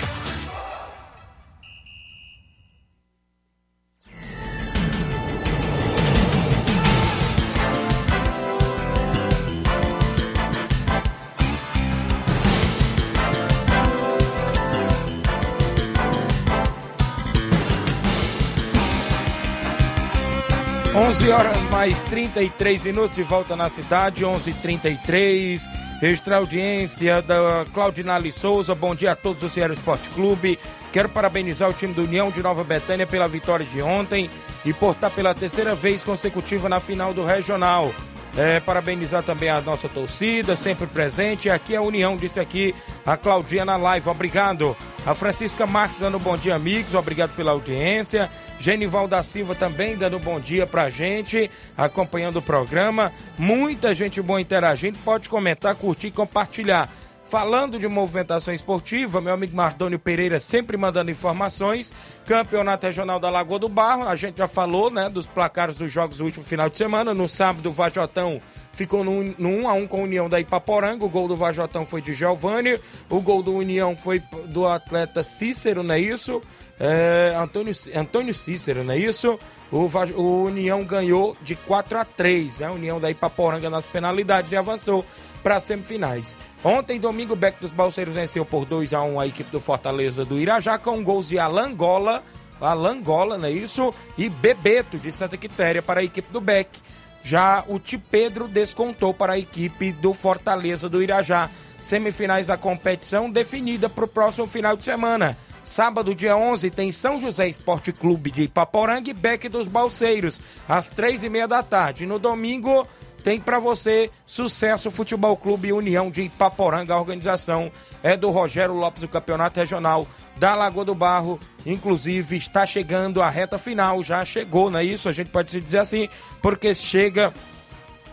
11 horas mais 33 minutos e volta na cidade, 11:33. Registrar audiência da Claudinale Souza. Bom dia a todos do Ceará Esporte Clube. Quero parabenizar o time do União de Nova Betânia pela vitória de ontem e por estar pela terceira vez consecutiva na final do Regional. É, parabenizar também a nossa torcida, sempre presente. Aqui é a União, disse aqui a Claudinha na live. Obrigado. A Francisca Marques dando bom dia, amigos. Obrigado pela audiência. Genival da Silva também dando bom dia pra gente, acompanhando o programa. Muita gente boa interagindo. Pode comentar, curtir e compartilhar. Falando de movimentação esportiva, meu amigo Mardônio Pereira sempre mandando informações. Campeonato Regional da Lagoa do Barro, a gente já falou, né, dos placares dos jogos do último final de semana. No sábado, o Vajotão ficou no, no 1 a 1 com a União da Ipaporanga. O gol do Vajotão foi de Giovanni. O gol do União foi do atleta Cícero, não é isso? É, Antônio, Antônio Cícero, não é isso? O, o União ganhou de 4 a 3, né? A União da Ipaporanga nas penalidades e avançou para as semifinais. Ontem, domingo, o Beck dos Balseiros venceu por 2 a 1 a equipe do Fortaleza do Irajá com gols de Alangola, Alangola, não é isso? E Bebeto de Santa Quitéria para a equipe do Beck. Já o Tipedro descontou para a equipe do Fortaleza do Irajá. Semifinais da competição definida para o próximo final de semana. Sábado, dia 11, tem São José Esporte Clube de Ipaporanga e Beck dos Balseiros, às três e meia da tarde. No domingo, tem para você Sucesso Futebol Clube União de Ipaporanga. A organização é do Rogério Lopes, do Campeonato Regional da Lagoa do Barro. Inclusive, está chegando a reta final, já chegou, não é isso? A gente pode dizer assim, porque chega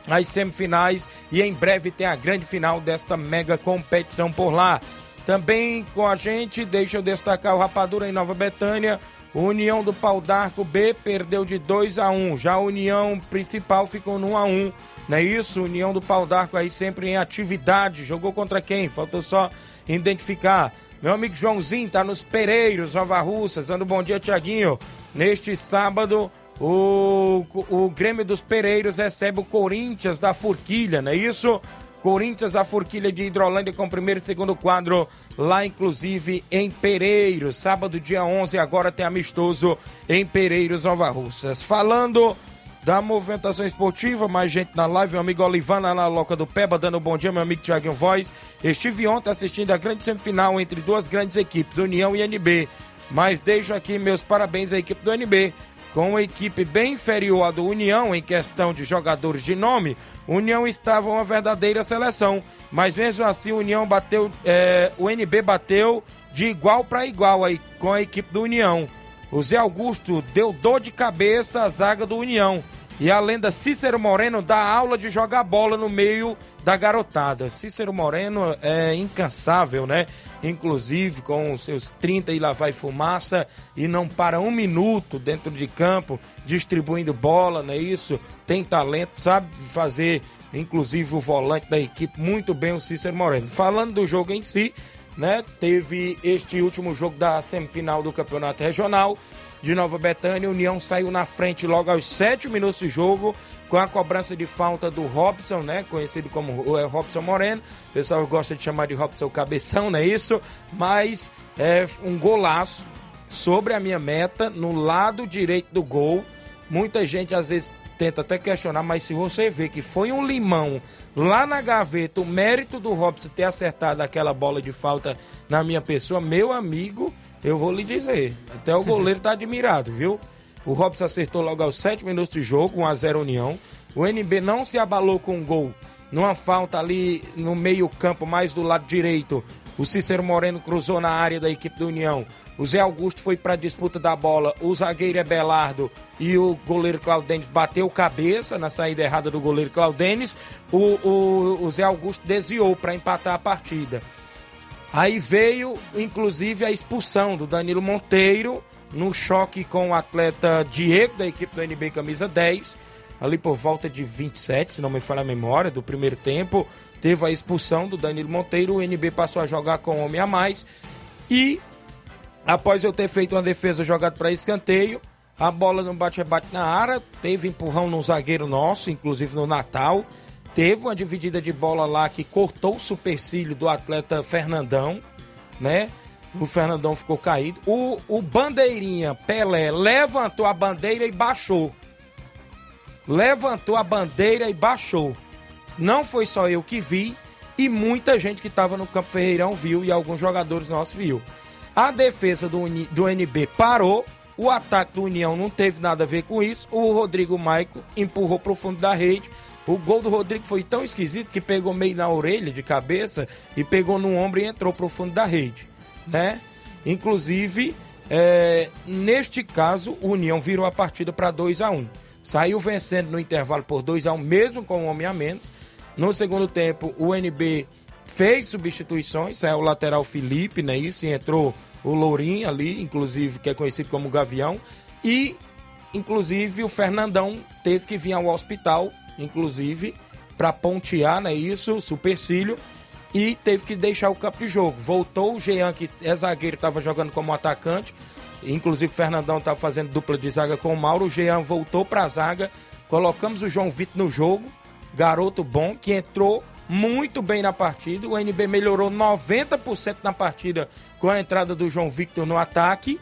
as semifinais e em breve tem a grande final desta mega competição por lá. Também com a gente, deixa eu destacar o Rapadura em Nova Betânia. O União do Pau d'Arco B perdeu de 2 a 1. Já a União Principal ficou no 1 a 1. Não é isso? União do Pau d'Arco aí sempre em atividade. Jogou contra quem? Faltou só identificar. Meu amigo Joãozinho tá nos Pereiros, Nova Russas, dando bom dia, Tiaguinho. Neste sábado, o, o Grêmio dos Pereiros recebe o Corinthians da Forquilha, não é isso? Corinthians, a Forquilha de Hidrolândia com o primeiro e segundo quadro, lá inclusive em Pereiros. Sábado, dia 11, agora tem amistoso em Pereiros, Nova Russas. Falando da movimentação esportiva, mais gente na live, meu amigo Olivana na Loca do Peba, dando um bom dia, meu amigo Tiaguinho Voz. Estive ontem assistindo a grande semifinal entre duas grandes equipes, União e NB. Mas deixo aqui meus parabéns à equipe do NB com uma equipe bem inferior à do União em questão de jogadores de nome, União estava uma verdadeira seleção. Mas mesmo assim, União bateu, é, o NB bateu de igual para igual aí com a equipe do União. O Zé Augusto deu dor de cabeça à zaga do União. E a lenda Cícero Moreno dá aula de jogar bola no meio da garotada. Cícero Moreno é incansável, né? Inclusive com os seus 30 e lá vai fumaça e não para um minuto dentro de campo distribuindo bola, não é isso? Tem talento, sabe fazer inclusive o volante da equipe muito bem o Cícero Moreno. Falando do jogo em si, né? Teve este último jogo da semifinal do Campeonato Regional de Nova Betânia. União saiu na frente logo aos 7 minutos de jogo com a cobrança de falta do Robson, né? Conhecido como é, Robson Moreno. O pessoal gosta de chamar de Robson Cabeção, não é isso? Mas é um golaço sobre a minha meta, no lado direito do gol. Muita gente às vezes tenta até questionar, mas se você vê que foi um limão lá na gaveta, o mérito do Robson ter acertado aquela bola de falta na minha pessoa, meu amigo, eu vou lhe dizer. Até o goleiro tá admirado, viu? O Robson acertou logo aos 7 minutos de jogo, 1x0 União. O NB não se abalou com um gol. Numa falta ali no meio-campo, mais do lado direito. O Cícero Moreno cruzou na área da equipe do União. O Zé Augusto foi para a disputa da bola. O zagueiro é Belardo e o goleiro Claudênis bateu cabeça na saída errada do goleiro Claudênis. O, o, o Zé Augusto desviou para empatar a partida. Aí veio, inclusive, a expulsão do Danilo Monteiro no choque com o atleta Diego da equipe do NB Camisa 10, ali por volta de 27, se não me falha a memória, do primeiro tempo. Teve a expulsão do Danilo Monteiro, o NB passou a jogar com homem a mais e após eu ter feito uma defesa jogada para escanteio, a bola não bate-rebate na área, teve empurrão no zagueiro nosso, inclusive no Natal. Teve uma dividida de bola lá que cortou o supercílio do atleta Fernandão, né? O Fernandão ficou caído. O, o bandeirinha Pelé levantou a bandeira e baixou. Levantou a bandeira e baixou. Não foi só eu que vi, e muita gente que estava no Campo Ferreirão viu e alguns jogadores nossos viu. A defesa do, do NB parou, o ataque do União não teve nada a ver com isso. O Rodrigo Maico empurrou para o fundo da rede. O gol do Rodrigo foi tão esquisito que pegou meio na orelha de cabeça e pegou no ombro e entrou para o fundo da rede, né? Inclusive, é, neste caso, o União virou a partida para 2 a 1 um. Saiu vencendo no intervalo por 2 a 1 um, mesmo com um homem a menos. No segundo tempo, o NB fez substituições, saiu o lateral Felipe, né? Isso, e entrou o Lourinho ali, inclusive, que é conhecido como Gavião. E, inclusive, o Fernandão teve que vir ao hospital inclusive, para pontear, né? Isso, supercílio. E teve que deixar o campo de jogo. Voltou o Jean, que é zagueiro, estava jogando como atacante. Inclusive, o Fernandão estava fazendo dupla de zaga com o Mauro. O Jean voltou para a zaga. Colocamos o João Vitor no jogo. Garoto bom, que entrou muito bem na partida. O NB melhorou 90% na partida com a entrada do João Victor no ataque.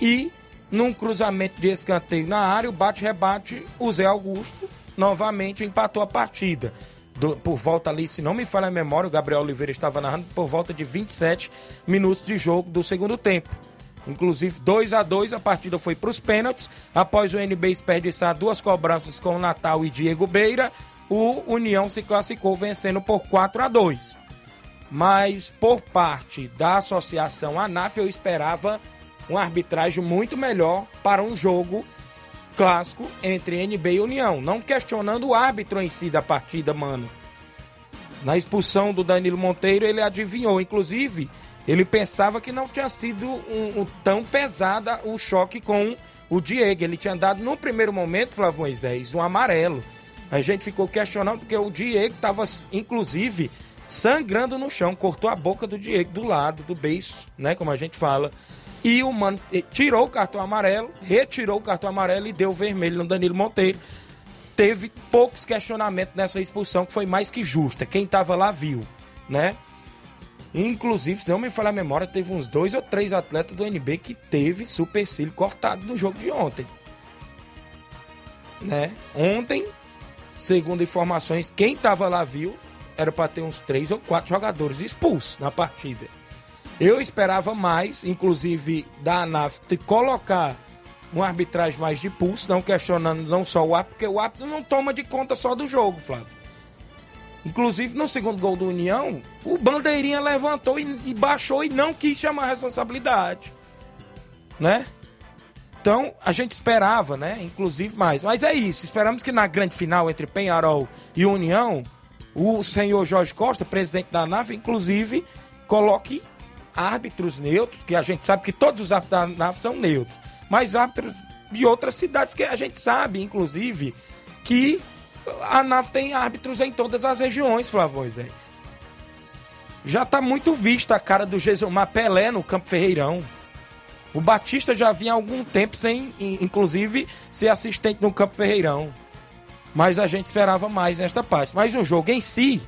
E num cruzamento de escanteio na área, o bate-rebate, o Zé Augusto novamente empatou a partida. Do, por volta ali, se não me falha a memória, o Gabriel Oliveira estava narrando por volta de 27 minutos de jogo do segundo tempo. Inclusive 2 a 2 a partida foi para os pênaltis. Após o NB desperdiçar duas cobranças com o Natal e Diego Beira, o União se classificou vencendo por 4 a 2 Mas por parte da associação ANAF, eu esperava uma arbitragem muito melhor para um jogo clássico entre NB e União. Não questionando o árbitro em si da partida, mano. Na expulsão do Danilo Monteiro, ele adivinhou. Inclusive, ele pensava que não tinha sido um, um, tão pesada o choque com o Diego. Ele tinha dado, no primeiro momento, Flávio Moisés, um amarelo. A gente ficou questionando porque o Diego estava, inclusive, sangrando no chão. Cortou a boca do Diego do lado, do beiço, né? Como a gente fala. E o Mano tirou o cartão amarelo, retirou o cartão amarelo e deu vermelho no Danilo Monteiro. Teve poucos questionamentos nessa expulsão, que foi mais que justa. Quem estava lá viu, né? Inclusive, se não me falar a memória, teve uns dois ou três atletas do NB que teve supercílio cortado no jogo de ontem. Né? Ontem, segundo informações, quem estava lá viu, era para ter uns três ou quatro jogadores expulsos na partida. Eu esperava mais, inclusive da ANAF, colocar uma arbitragem mais de pulso, não questionando não só o árbitro, porque o árbitro não toma de conta só do jogo, Flávio. Inclusive, no segundo gol do União, o Bandeirinha levantou e, e baixou e não quis chamar a responsabilidade. Né? Então, a gente esperava, né? Inclusive mais. Mas é isso. Esperamos que na grande final entre Penharol e União, o senhor Jorge Costa, presidente da NAF, inclusive, coloque árbitros neutros, que a gente sabe que todos os árbitros da NAF são neutros, mas árbitros de outras cidades, porque a gente sabe, inclusive, que a NAF tem árbitros em todas as regiões, Flávio Moisés. Já está muito vista a cara do Gesumar Pelé no Campo Ferreirão. O Batista já vinha há algum tempo sem, inclusive, ser assistente no Campo Ferreirão. Mas a gente esperava mais nesta parte. Mas o jogo em si,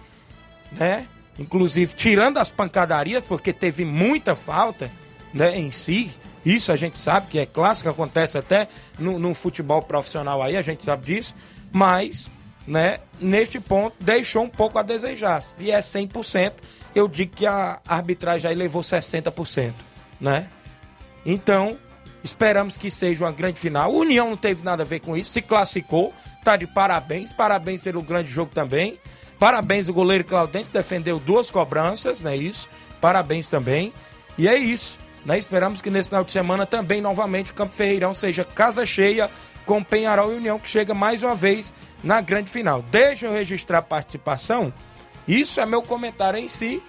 né? Inclusive, tirando as pancadarias, porque teve muita falta, né, em si. Isso a gente sabe que é clássico, acontece até no, no futebol profissional aí, a gente sabe disso. Mas né, neste ponto deixou um pouco a desejar. Se é 100%, eu digo que a arbitragem aí levou 60%, né? Então, esperamos que seja uma grande final. O União não teve nada a ver com isso, se classificou, tá de parabéns, parabéns pelo grande jogo também. Parabéns o goleiro Claudente, defendeu duas cobranças, não é isso? Parabéns também. E é isso, né? Esperamos que nesse final de semana também novamente o Campo Ferreirão seja casa cheia com Penharol e União que chega mais uma vez na grande final. Deixa eu registrar a participação. Isso é meu comentário em si.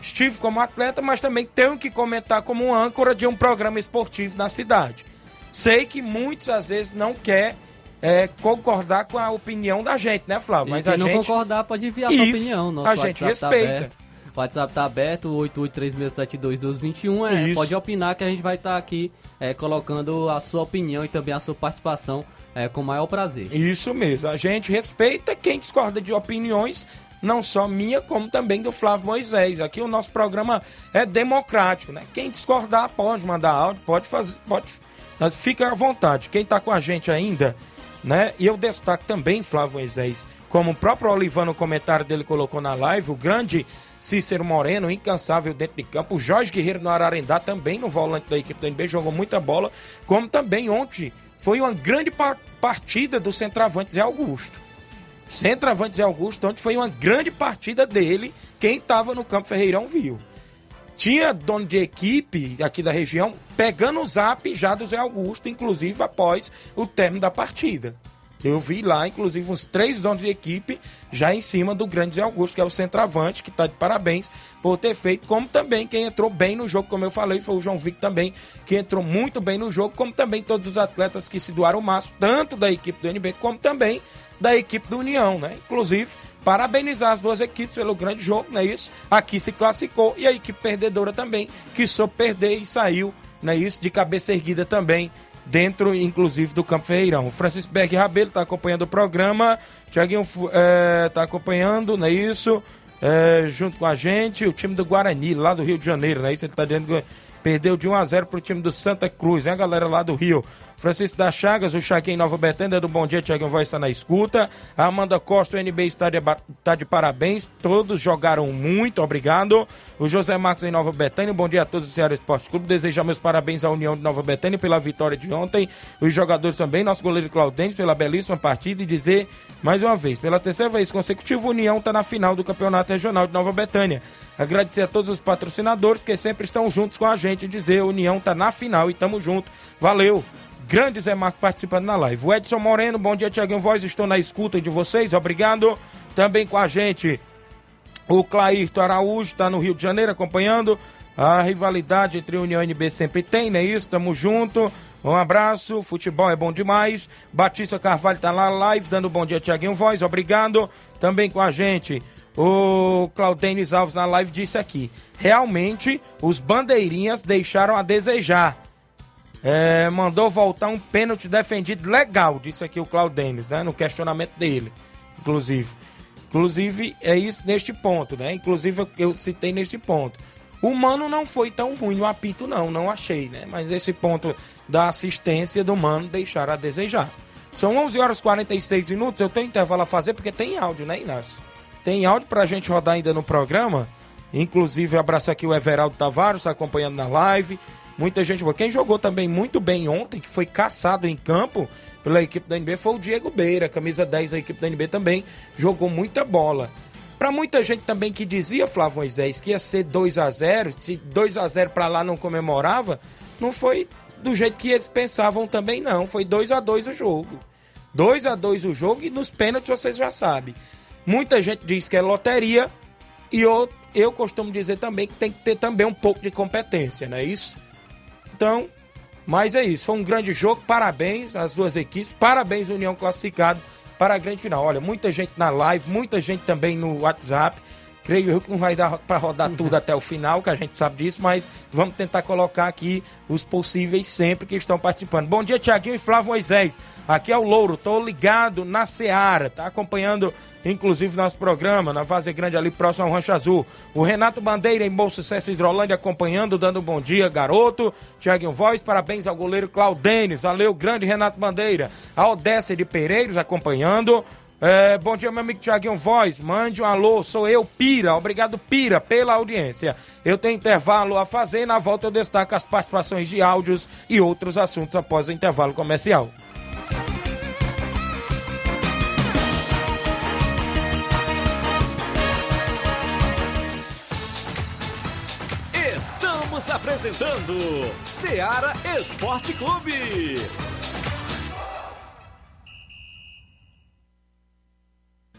Estive como atleta, mas também tenho que comentar como âncora de um programa esportivo na cidade. Sei que muitos às vezes não quer é, concordar com a opinião da gente, né, Flávio? Mas a gente não concordar pode enviar Isso, sua opinião. Nosso a gente WhatsApp respeita. Tá o WhatsApp tá aberto, 8836721221. É, pode opinar que a gente vai estar tá aqui é, colocando a sua opinião e também a sua participação é, com o maior prazer. Isso mesmo. A gente respeita quem discorda de opiniões, não só minha, como também do Flávio Moisés. Aqui o nosso programa é democrático, né? Quem discordar pode mandar áudio, pode fazer, pode. Fica à vontade. Quem está com a gente ainda, né? E eu destaco também, Flávio Moisés, como o próprio Olivano, no comentário dele colocou na live, o grande Cícero Moreno, incansável dentro de campo. O Jorge Guerreiro no Ararendá, também no volante da equipe do NB, jogou muita bola. Como também ontem foi uma grande partida do centroavante Zé Augusto. Centroavante Zé Augusto, onde foi uma grande partida dele. Quem estava no Campo Ferreirão viu. Tinha dono de equipe aqui da região pegando o zap já do Zé Augusto, inclusive após o término da partida. Eu vi lá, inclusive, uns três donos de equipe já em cima do grande Zé Augusto, que é o centroavante, que está de parabéns por ter feito, como também quem entrou bem no jogo, como eu falei, foi o João Vic também, que entrou muito bem no jogo, como também todos os atletas que se doaram o máximo, tanto da equipe do NB, como também da equipe do União, né? Inclusive, parabenizar as duas equipes pelo grande jogo, não é isso? Aqui se classificou e a equipe perdedora também, que soube perder e saiu, não é isso? De cabeça erguida também dentro, inclusive, do Campo Ferreirão. O Francisco Berg Rabelo está acompanhando o programa. Tiaguinho está é, tá acompanhando, não é isso? É, junto com a gente, o time do Guarani, lá do Rio de Janeiro, não é isso? Ele está dizendo que perdeu de 1 a 0 para o time do Santa Cruz, a galera lá do Rio. Francisco da Chagas, o Chaguinho Nova Betânia, do Bom Dia, Tiaguinho Voz está na escuta. A Amanda Costa, o NB está de, está de parabéns, todos jogaram muito, obrigado. O José Marcos em Nova Betânia, bom dia a todos do Ceará Esporte Clube. Desejar meus parabéns à União de Nova Betânia pela vitória de ontem. Os jogadores também, nosso goleiro Claudentes pela belíssima partida e dizer mais uma vez, pela terceira vez consecutiva, União está na final do Campeonato Regional de Nova Betânia. Agradecer a todos os patrocinadores que sempre estão juntos com a gente, dizer União está na final e tamo junto. Valeu! Grande Zé Marco participando na live. O Edson Moreno, bom dia, Tiaguinho Voz. Estou na escuta de vocês, obrigado. Também com a gente o Clairto Araújo, está no Rio de Janeiro acompanhando. A rivalidade entre União e NB sempre tem, não é isso? Tamo junto. Um abraço, futebol é bom demais. Batista Carvalho está lá live, dando bom dia, Tiaguinho Voz, obrigado. Também com a gente o Claudênis Alves na live disse aqui: realmente os bandeirinhas deixaram a desejar. É, mandou voltar um pênalti defendido legal, disse aqui o Claudênis, né? No questionamento dele, inclusive. Inclusive, é isso neste ponto, né? Inclusive, eu, citei nesse ponto. O Mano não foi tão ruim no apito, não, não achei, né? Mas esse ponto da assistência do Mano deixaram a desejar. São 11 horas e 46 minutos, eu tenho intervalo a fazer porque tem áudio, né, Inácio? Tem áudio pra gente rodar ainda no programa. Inclusive, abraço aqui o Everaldo Tavares, acompanhando na live. Muita gente boa. Quem jogou também muito bem ontem, que foi caçado em campo pela equipe da NB, foi o Diego Beira, camisa 10 da equipe da NB também, jogou muita bola. Para muita gente também que dizia, Flávio Moisés, que ia ser 2 a 0 se 2 a 0 para lá não comemorava, não foi do jeito que eles pensavam também, não. Foi 2 a 2 o jogo. 2 a 2 o jogo e nos pênaltis vocês já sabem. Muita gente diz que é loteria e eu, eu costumo dizer também que tem que ter também um pouco de competência, não é isso? Então, mas é isso. Foi um grande jogo. Parabéns às duas equipes. Parabéns, União classificado para a grande final. Olha, muita gente na live, muita gente também no WhatsApp. Creio eu que não vai dar para rodar uhum. tudo até o final, que a gente sabe disso, mas vamos tentar colocar aqui os possíveis sempre que estão participando. Bom dia, Tiaguinho e Flávio Moisés. Aqui é o Louro, tô ligado na Seara, tá acompanhando inclusive nosso programa, na Vaza Grande ali próximo ao Rancho Azul. O Renato Bandeira em Bom Sucesso Hidrolândia acompanhando, dando um bom dia, garoto. Tiaguinho Voz, parabéns ao goleiro Claudênis. Valeu, grande Renato Bandeira. A Odessa de Pereiros acompanhando. É, bom dia, meu amigo Tiaguinho Voz. Mande um alô, sou eu, Pira. Obrigado, Pira, pela audiência. Eu tenho intervalo a fazer. Na volta eu destaco as participações de áudios e outros assuntos após o intervalo comercial. Estamos apresentando Seara Esporte Clube.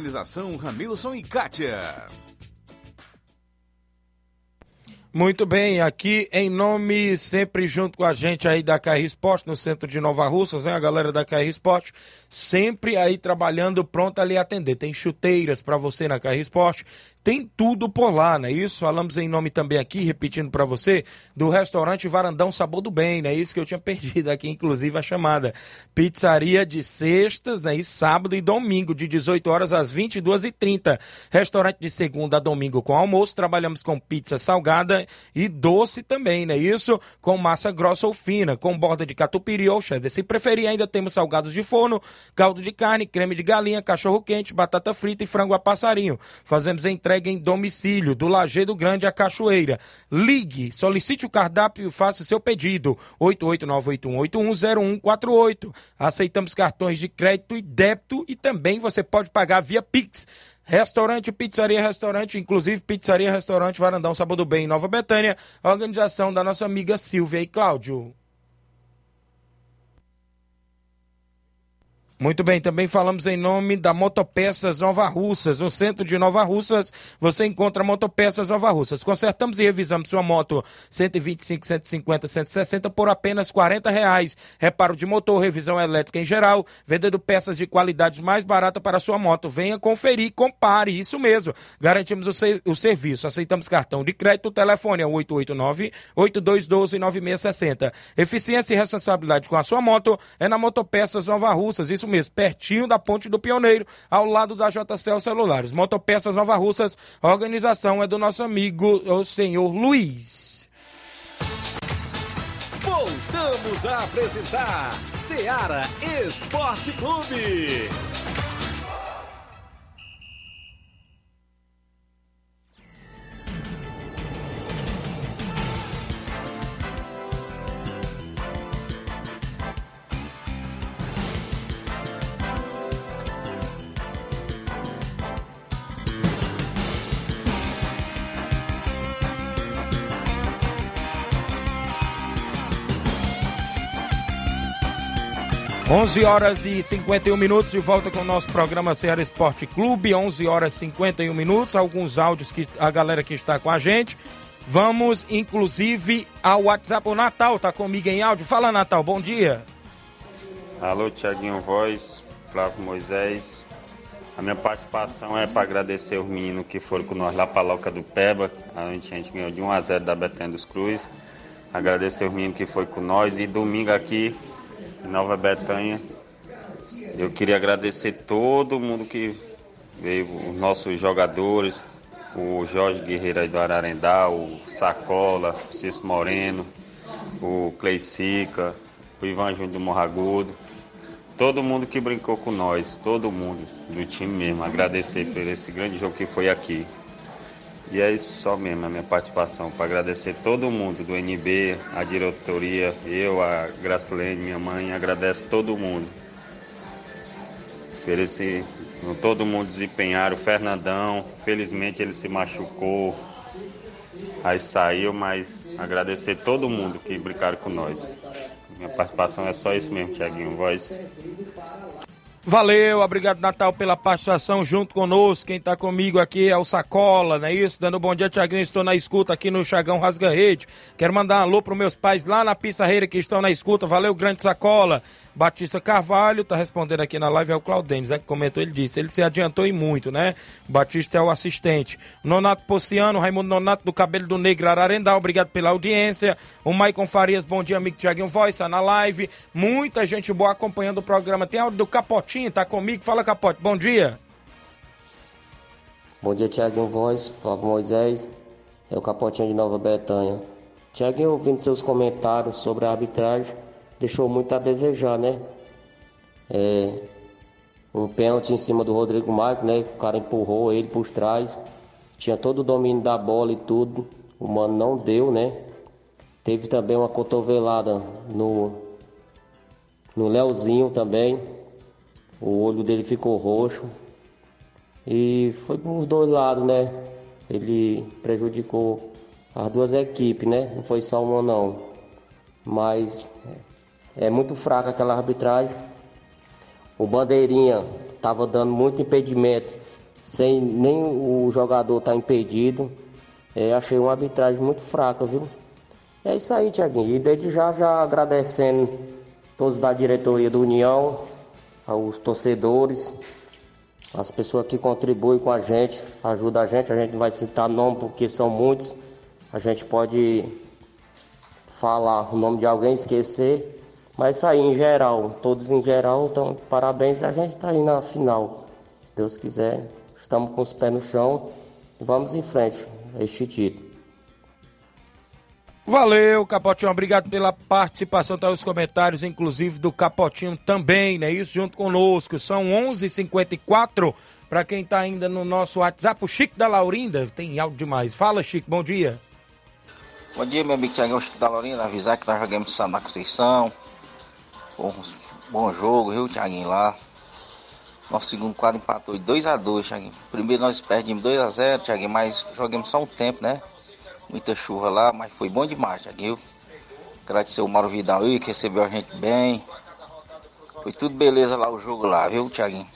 Organização Ramilson e Kátia. Muito bem, aqui em nome, sempre junto com a gente aí da KR Esporte, no centro de Nova Russas, né? A galera da KR Esporte, sempre aí trabalhando pronta a lhe atender. Tem chuteiras para você na KR Esporte, tem tudo por lá, não é isso? Falamos em nome também aqui, repetindo para você, do restaurante Varandão Sabor do Bem, não é isso que eu tinha perdido aqui, inclusive a chamada. Pizzaria de sextas, né? E sábado e domingo, de 18 horas às 22h30. Restaurante de segunda a domingo com almoço. Trabalhamos com pizza salgada e doce também, não é isso? Com massa grossa ou fina, com borda de catupiry ou cheddar. Se preferir, ainda temos salgados de forno, caldo de carne, creme de galinha, cachorro quente, batata frita e frango a passarinho. Fazemos entrega entrega em domicílio, do Lajeado Grande à Cachoeira. Ligue, solicite o cardápio e faça seu pedido. 88981810148. Aceitamos cartões de crédito e débito e também você pode pagar via Pix. Restaurante, pizzaria, restaurante, inclusive pizzaria, restaurante Varandão Sabor do Bem, Nova Betânia, organização da nossa amiga Silvia e Cláudio. Muito bem, também falamos em nome da Motopeças Nova Russas. No centro de Nova Russas, você encontra Motopeças Nova Russas. Consertamos e revisamos sua moto 125, 150, 160 por apenas 40 reais. Reparo de motor, revisão elétrica em geral, vendendo peças de qualidade mais barata para sua moto. Venha conferir, compare, isso mesmo. Garantimos o, o serviço. Aceitamos cartão de crédito, o telefone é 889-8212-9660. Eficiência e responsabilidade com a sua moto é na Motopeças Nova Russas. Isso mesmo, pertinho da Ponte do Pioneiro, ao lado da JCL Celulares. Motopeças Nova Russas, a organização é do nosso amigo, o senhor Luiz. Voltamos a apresentar Seara Esporte Clube. 11 horas e 51 minutos, de volta com o nosso programa Ceará Esporte Clube, 11 horas e 51 minutos, alguns áudios que a galera que está com a gente. Vamos, inclusive, ao WhatsApp. O Natal tá comigo em áudio. Fala, Natal, bom dia. Alô, Tiaguinho Voz, Flávio Moisés. A minha participação é para agradecer os meninos que foram com nós lá para Loca do Peba. A gente, ganhou de 1 a 0 da Betânia dos Cruz. Agradecer os meninos que foi com nós. E domingo aqui, Nova Betânia, eu queria agradecer todo mundo que veio, os nossos jogadores, o Jorge Guerreiro aí do Ararendá, o Sacola, o Cício Moreno, o Cleicica, o Ivan Júnior do Morragudo, todo mundo que brincou com nós, todo mundo do time mesmo, agradecer por esse grande jogo que foi aqui. E é isso só mesmo, a minha participação, para agradecer todo mundo do NB, a diretoria, eu, a Gracilene, minha mãe, agradece todo mundo. Por esse, todo mundo desempenhar, o Fernandão, felizmente ele se machucou, aí saiu, mas agradecer todo mundo que brincaram com nós. Minha participação é só isso mesmo, Tiaguinho, voz. Valeu, obrigado Natal pela participação junto conosco. Quem está comigo aqui é o Sacola, não é isso? Dando um bom dia, Tiaguinho. Estou na escuta aqui no Chagão Rasga Rede. Quero mandar um alô para meus pais lá na Pissarreira que estão na escuta. Valeu, grande Sacola. Batista Carvalho tá respondendo aqui na live, é o Claudênis, é que comentou, ele disse. Ele se adiantou e muito, né? Batista é o assistente. Nonato Pociano, Raimundo Nonato do Cabelo do Negro Ararendá, obrigado pela audiência. O Maicon Farias, bom dia, amigo Tiaguinho Voz, tá na live. Muita gente boa acompanhando o programa. Tem áudio do Capotinho, tá comigo? Fala, Capote, bom dia. Bom dia, Tiaguinho Voz, Flávio Moisés, é o Capotinho de Nova Betânia. Tiaguinho, ouvindo seus comentários sobre a arbitragem, deixou muito a desejar, né? É, um pênalti em cima do Rodrigo Marques, né? O cara empurrou ele por trás, tinha todo o domínio da bola e tudo. O mano não deu, né? Teve também uma cotovelada no no Leozinho também. O olho dele ficou roxo. E foi por dois lados, né? Ele prejudicou as duas equipes, né? Não foi só uma não. Mas é muito fraca aquela arbitragem. O bandeirinha estava dando muito impedimento, sem nem o jogador estar tá impedido. É, achei uma arbitragem muito fraca, viu? É isso aí, Tiaguinho. E desde já, já agradecendo todos da diretoria do União, aos torcedores, as pessoas que contribuem com a gente, ajudam a gente. A gente vai citar nome porque são muitos. A gente pode falar o nome de alguém, esquecer. Mas isso aí em geral, todos em geral, então parabéns, a gente está aí na final. Se Deus quiser, estamos com os pés no chão e vamos em frente a este título. Valeu, Capotinho. Obrigado pela participação, tá os comentários, inclusive do Capotinho também, né? Isso junto conosco. São 11:54 para quem tá ainda no nosso WhatsApp. O Chico da Laurinda tem áudio demais. Fala, Chico. Bom dia. Bom dia, meu amigo Tiago Chico da Laurinda. Avisar que nós jogamos Santa Conceição. Bom, bom jogo, viu, Thiaguinho, lá. Nosso segundo quadro empatou 2x2, Thiaguinho. Primeiro nós perdemos 2x0, Thiaguinho, mas jogamos só um tempo, né? Muita chuva lá, mas foi bom demais, Thiaguinho. Agradecer o Mauro Vidal aí, que recebeu a gente bem. Foi tudo beleza lá o jogo lá, viu, Thiaguinho?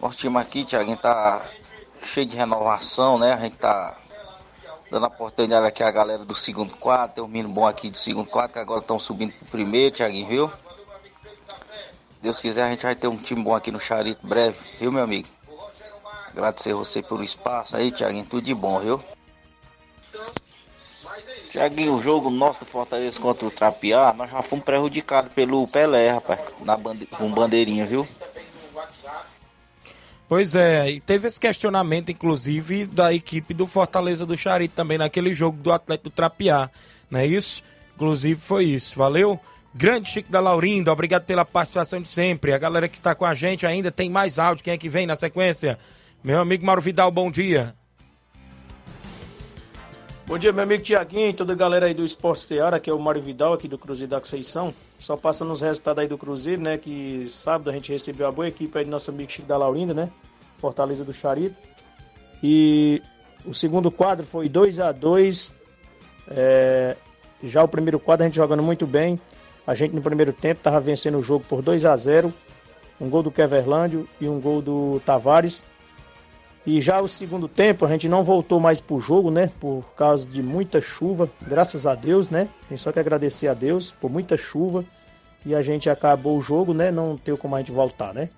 Nosso time aqui, Thiaguinho, tá cheio de renovação, né? A gente tá dando a oportunidade aqui a galera do segundo quadro. Tem um menino bom aqui do segundo quadro que agora estão subindo pro primeiro, Thiaguinho, viu? Deus quiser, a gente vai ter um time bom aqui no Charito breve, viu, meu amigo? Agradecer você pelo espaço aí, Thiaguinho. Tudo de bom, viu? Thiaguinho, o jogo nosso do Fortaleza contra o Trapiá, nós já fomos prejudicados pelo Pelé, rapaz, na bande com bandeirinha, viu? Pois é, e teve esse questionamento, inclusive, da equipe do Fortaleza do Charito também naquele jogo do Atlético do Trapiá, não é isso? Inclusive foi isso, valeu? Grande Chico da Laurinda, obrigado pela participação de sempre. A galera que está com a gente ainda tem mais áudio, quem é que vem na sequência? Meu amigo Mauro Vidal, bom dia. Bom dia, meu amigo Tiaguinho, toda a galera aí do Esporte Seara, que é o Mário Vidal aqui do Cruzeiro da Conceição. Só passando os resultados aí do Cruzeiro, né? Que sábado a gente recebeu a boa equipe aí do nosso amigo Chico da Laurinda, né? Fortaleza do Charito. E o segundo quadro foi 2 a 2 é, Já o primeiro quadro a gente jogando muito bem. A gente no primeiro tempo estava vencendo o jogo por 2 a 0 Um gol do Keverlândio e um gol do Tavares. E já o segundo tempo a gente não voltou mais pro jogo, né? Por causa de muita chuva, graças a Deus, né? Tem só que agradecer a Deus por muita chuva e a gente acabou o jogo, né? Não teve como a gente voltar, né?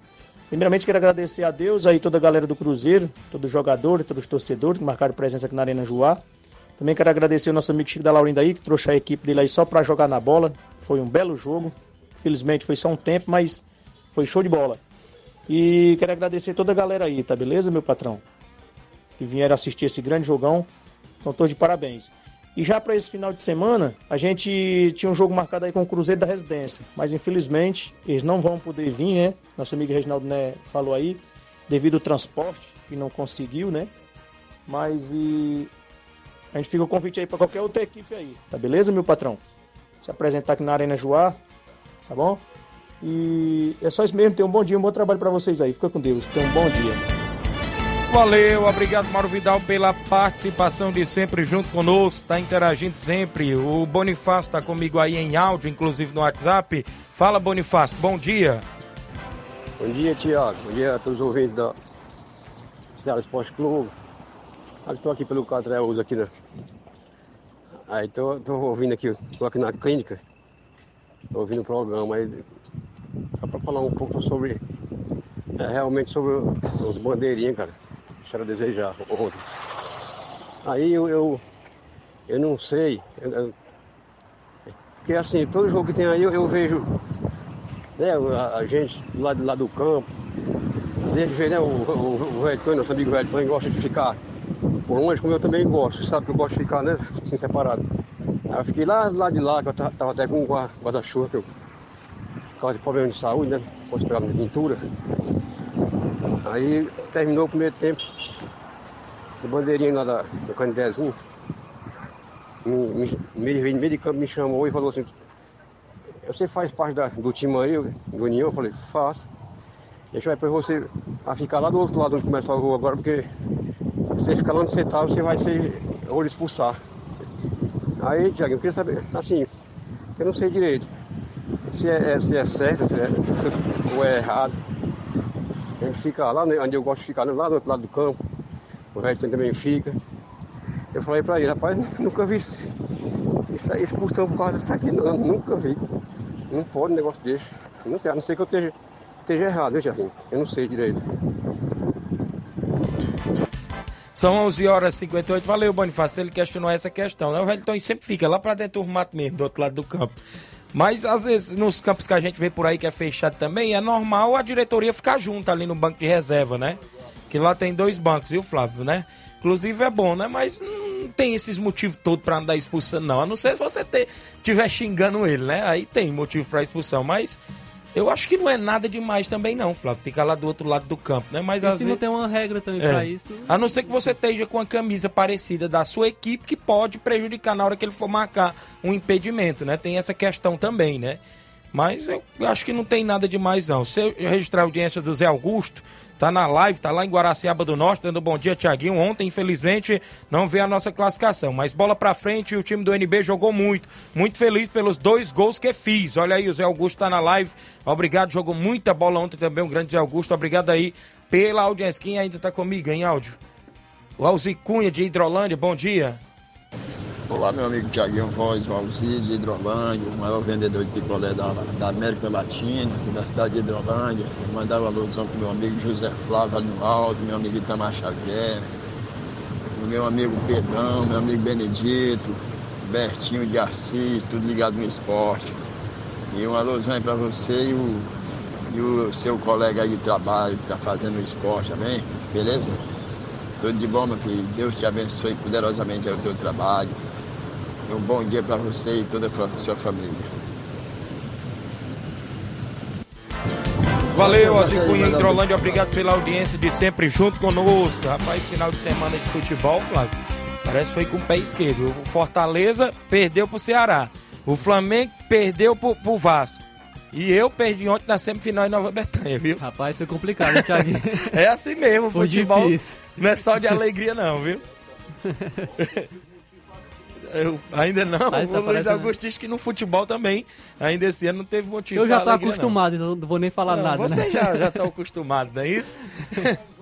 Primeiramente quero agradecer a Deus aí toda a galera do Cruzeiro, todos os jogadores, todos os torcedores que marcaram presença aqui na Arena Joá. Também quero agradecer o nosso amigo Chico da Laurinda aí, que trouxe a equipe dele aí só para jogar na bola. Foi um belo jogo. Infelizmente foi só um tempo, mas foi show de bola. E quero agradecer toda a galera aí, tá beleza, meu patrão? Que vieram assistir esse grande jogão. Então, tô de parabéns. E já para esse final de semana, a gente tinha um jogo marcado aí com o Cruzeiro da Residência, mas infelizmente eles não vão poder vir, né? Nosso amigo Reginaldo né, falou aí, devido ao transporte, que não conseguiu, né? Mas e a gente fica o convite aí para qualquer outra equipe aí, tá beleza, meu patrão? Se apresentar aqui na Arena Joá, tá bom? E é só isso mesmo, tenham um bom dia, um bom trabalho para vocês aí. Fica com Deus, tenham um bom dia. Valeu, obrigado Mauro Vidal pela participação de sempre junto conosco, está interagindo sempre. O Bonifácio está comigo aí em áudio, inclusive no WhatsApp. Fala Bonifácio, bom dia. Bom dia, Tiago. Bom dia a todos os ouvintes da Ceará Esporte Clube. Estou aqui pelo Catreus aqui, né? Aí estou ouvindo aqui, estou aqui na clínica, estou ouvindo o programa aí, só para falar um pouco sobre, é, realmente sobre os bandeirinhas, cara. Deixaram a desejar ontem. Aí eu, eu, eu não sei, eu, eu, porque assim, todo jogo que tem aí eu, eu vejo né, a, a gente lá, lá do campo, às vezes vê né, o, o, o Velho nosso amigo Velho gosta de ficar por longe, como eu também gosto, sabe que eu gosto de ficar né, assim separado. Aí eu fiquei lá, lá de lá, que eu tava, tava até com um guarda-chuva, que eu por causa de problema de saúde, né? Pegar minha pintura. Aí terminou o primeiro tempo, o bandeirinho lá da, do Candezinho, me, me, me, meio de campo me chamou e falou assim, você faz parte da, do time aí, do União? Eu falei, faço. Deixa eu para você a ficar lá do outro lado onde começa a rua agora, porque você ficar lá onde você tá, você vai ser ou expulsar. Aí, Tiago, eu queria saber, assim, eu não sei direito se é, se é certo, se é, ou é errado. A gente fica lá onde eu gosto de ficar, lá do outro lado do campo. O resto também fica. Eu falei pra ele, rapaz, nunca vi isso, expulsão por causa disso aqui, não, nunca vi. Não pode um negócio desse. Não sei, a não ser que eu esteja, esteja errado, viu, Jardim? Eu não sei direito. São 11 horas e 58. Valeu, Bonifácio. Ele questionou essa questão. Né? O Velton sempre fica lá para dentro do mato mesmo, do outro lado do campo. Mas às vezes nos campos que a gente vê por aí que é fechado também, é normal a diretoria ficar junto ali no banco de reserva, né? Que lá tem dois bancos, viu, Flávio, né? Inclusive é bom, né? Mas não tem esses motivos todos para andar expulsando, não. A não ser se você estiver xingando ele, né? Aí tem motivo para expulsão. Mas eu acho que não é nada demais também, não, Flávio. Ficar lá do outro lado do campo, né? Mas e às se vezes... não tem uma regra também é. pra isso. A não ser que você esteja com a camisa parecida da sua equipe, que pode prejudicar na hora que ele for marcar um impedimento, né? Tem essa questão também, né? Mas eu acho que não tem nada demais, não. Se eu registrar a audiência do Zé Augusto, tá na live, tá lá em Guaraciaba do Norte, dando bom dia, Tiaguinho. Ontem, infelizmente, não veio a nossa classificação, mas bola pra frente o time do NB jogou muito. Muito feliz pelos dois gols que fiz. Olha aí, o Zé Augusto tá na live. Obrigado, jogou muita bola ontem também, um grande Zé Augusto. Obrigado aí pela audiência. Quem ainda tá comigo em áudio? O Alzi Cunha de Hidrolândia, bom dia. Olá, meu amigo Tiaguinho Voz, o Alzir de Hidrolândia, o maior vendedor de picolé da, da América Latina, da cidade de Hidrolândia. Mandar uma alusão para meu amigo José Flávio no Alto, meu amigo Itamar Xavier, meu amigo Pedrão, meu amigo Benedito, Bertinho de Assis, tudo ligado no esporte. E uma alusão para você e o, e o seu colega aí de trabalho que está fazendo o esporte também, beleza? Tudo de bom, meu filho. Deus te abençoe poderosamente o teu trabalho. Um bom dia para você e toda a sua família. Valeu, Ozzy Cunha Hidrolândia, obrigado pela audiência de sempre junto conosco. Rapaz, final de semana de futebol, Flávio, parece que foi com o pé esquerdo. O Fortaleza perdeu pro Ceará. O Flamengo perdeu pro, pro Vasco. E eu perdi ontem na semifinal em Nova Betânia, viu? Rapaz, foi complicado, hein, Thiaguinho? é assim mesmo, Foi futebol difícil. não é só de alegria não, viu? Eu, ainda não, Mas o tá Luiz parecendo- Augusto disse que no futebol também, ainda esse ano não teve motivo Eu já tô alegria, não. acostumado, então não vou nem falar Não, nada, Você né? já, já tá acostumado, não é isso?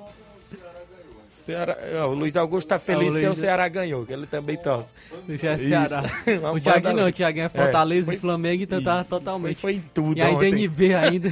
Ceará, o Luiz Augusto tá feliz É, o que o Ceará ganhou, que ele também torce. Já é. Ceará. O banda- não, o Thiaguinho é Fortaleza foi- e Flamengo, então tá totalmente. Foi, foi em tudo E ainda ontem. NB ainda.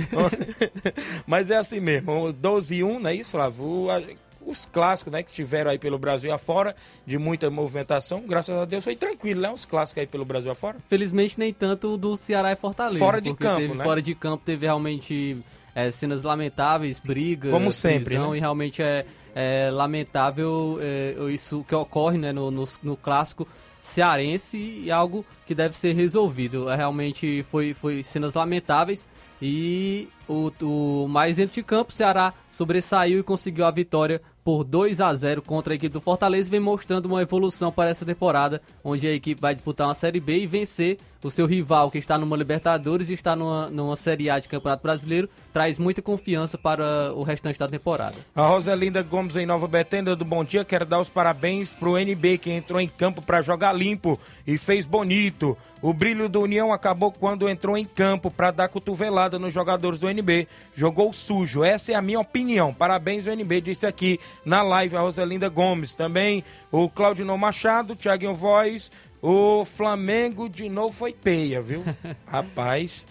Mas é assim mesmo, 12 e 1, não é isso, Flávio? O, a- os clássicos, né, que tiveram aí pelo Brasil afora, de muita movimentação. Graças a Deus foi tranquilo, né? Os clássicos aí pelo Brasil afora. Felizmente nem tanto do Ceará e Fortaleza. Fora de campo, teve, né? Fora de campo teve realmente é, cenas lamentáveis, brigas, Como sempre, prisão, né? e realmente é, é lamentável é, isso que ocorre né, no, no, no clássico cearense e algo que deve ser resolvido. É, realmente foi, foi cenas lamentáveis e o, o mais dentro de campo, o Ceará sobressaiu e conseguiu a vitória por 2 a 0 contra a equipe do Fortaleza vem mostrando uma evolução para essa temporada, onde a equipe vai disputar uma Série B e vencer o seu rival que está numa Libertadores e está numa, numa Série A de Campeonato Brasileiro, traz muita confiança para o restante da temporada. A Roselinda Gomes em Nova Betânia do Bom Dia quer dar os parabéns pro NB que entrou em campo para jogar limpo e fez bonito. O brilho do União acabou quando entrou em campo para dar cotovelada nos jogadores do NB. Jogou sujo. Essa é a minha opinião. Parabéns, o NB, disse aqui na live a Roselinda Gomes. Também o Claudinho Machado, Thiaguinho Voz. O Flamengo de novo foi peia, viu? Rapaz,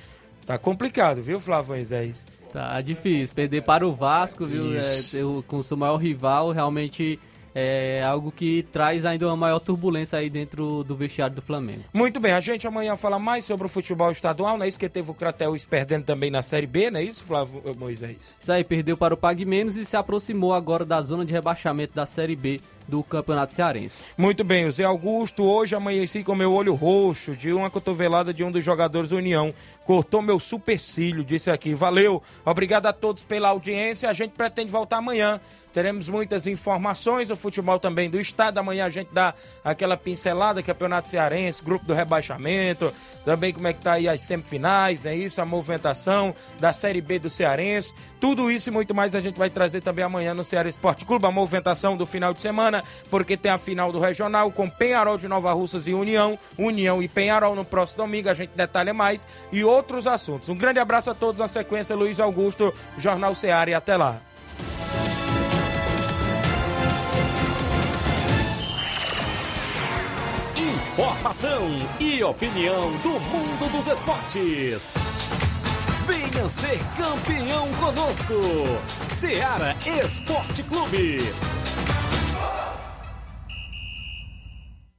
tá complicado, viu, Flávio Moisés? Tá difícil. Perder para o Vasco, viu? É, o- com o seu maior rival, realmente é algo que traz ainda uma maior turbulência aí dentro do vestiário do Flamengo. Muito bem, a gente amanhã fala mais sobre o futebol estadual, não é isso que teve o Crateus perdendo também na Série B, não é isso, Flávio Moisés? Isso aí, perdeu para o Pague Menos e se aproximou agora da zona de rebaixamento da Série B do Campeonato Cearense. Muito bem, o Zé Augusto, hoje amanheci com meu olho roxo de uma cotovelada de um dos jogadores da União. Cortou meu supercílio, disse aqui. Valeu, obrigado a todos pela audiência. A gente pretende voltar amanhã. Teremos muitas informações, o futebol também do estado. Amanhã a gente dá aquela pincelada, Campeonato Cearense, grupo do rebaixamento, também como é que tá aí as semifinais, é isso, a movimentação da Série B do Cearense. Tudo isso e muito mais a gente vai trazer também amanhã no Ceará Esporte Clube, a movimentação do final de semana, porque tem a final do Regional com Penharol de Nova Russas e União, União e Penharol no próximo domingo, a gente detalha mais e outros assuntos. Um grande abraço a todos, na sequência Luiz Augusto, Jornal Ceará e até lá. Informação e opinião do mundo dos esportes. Venha ser campeão conosco. Seara Esporte Clube.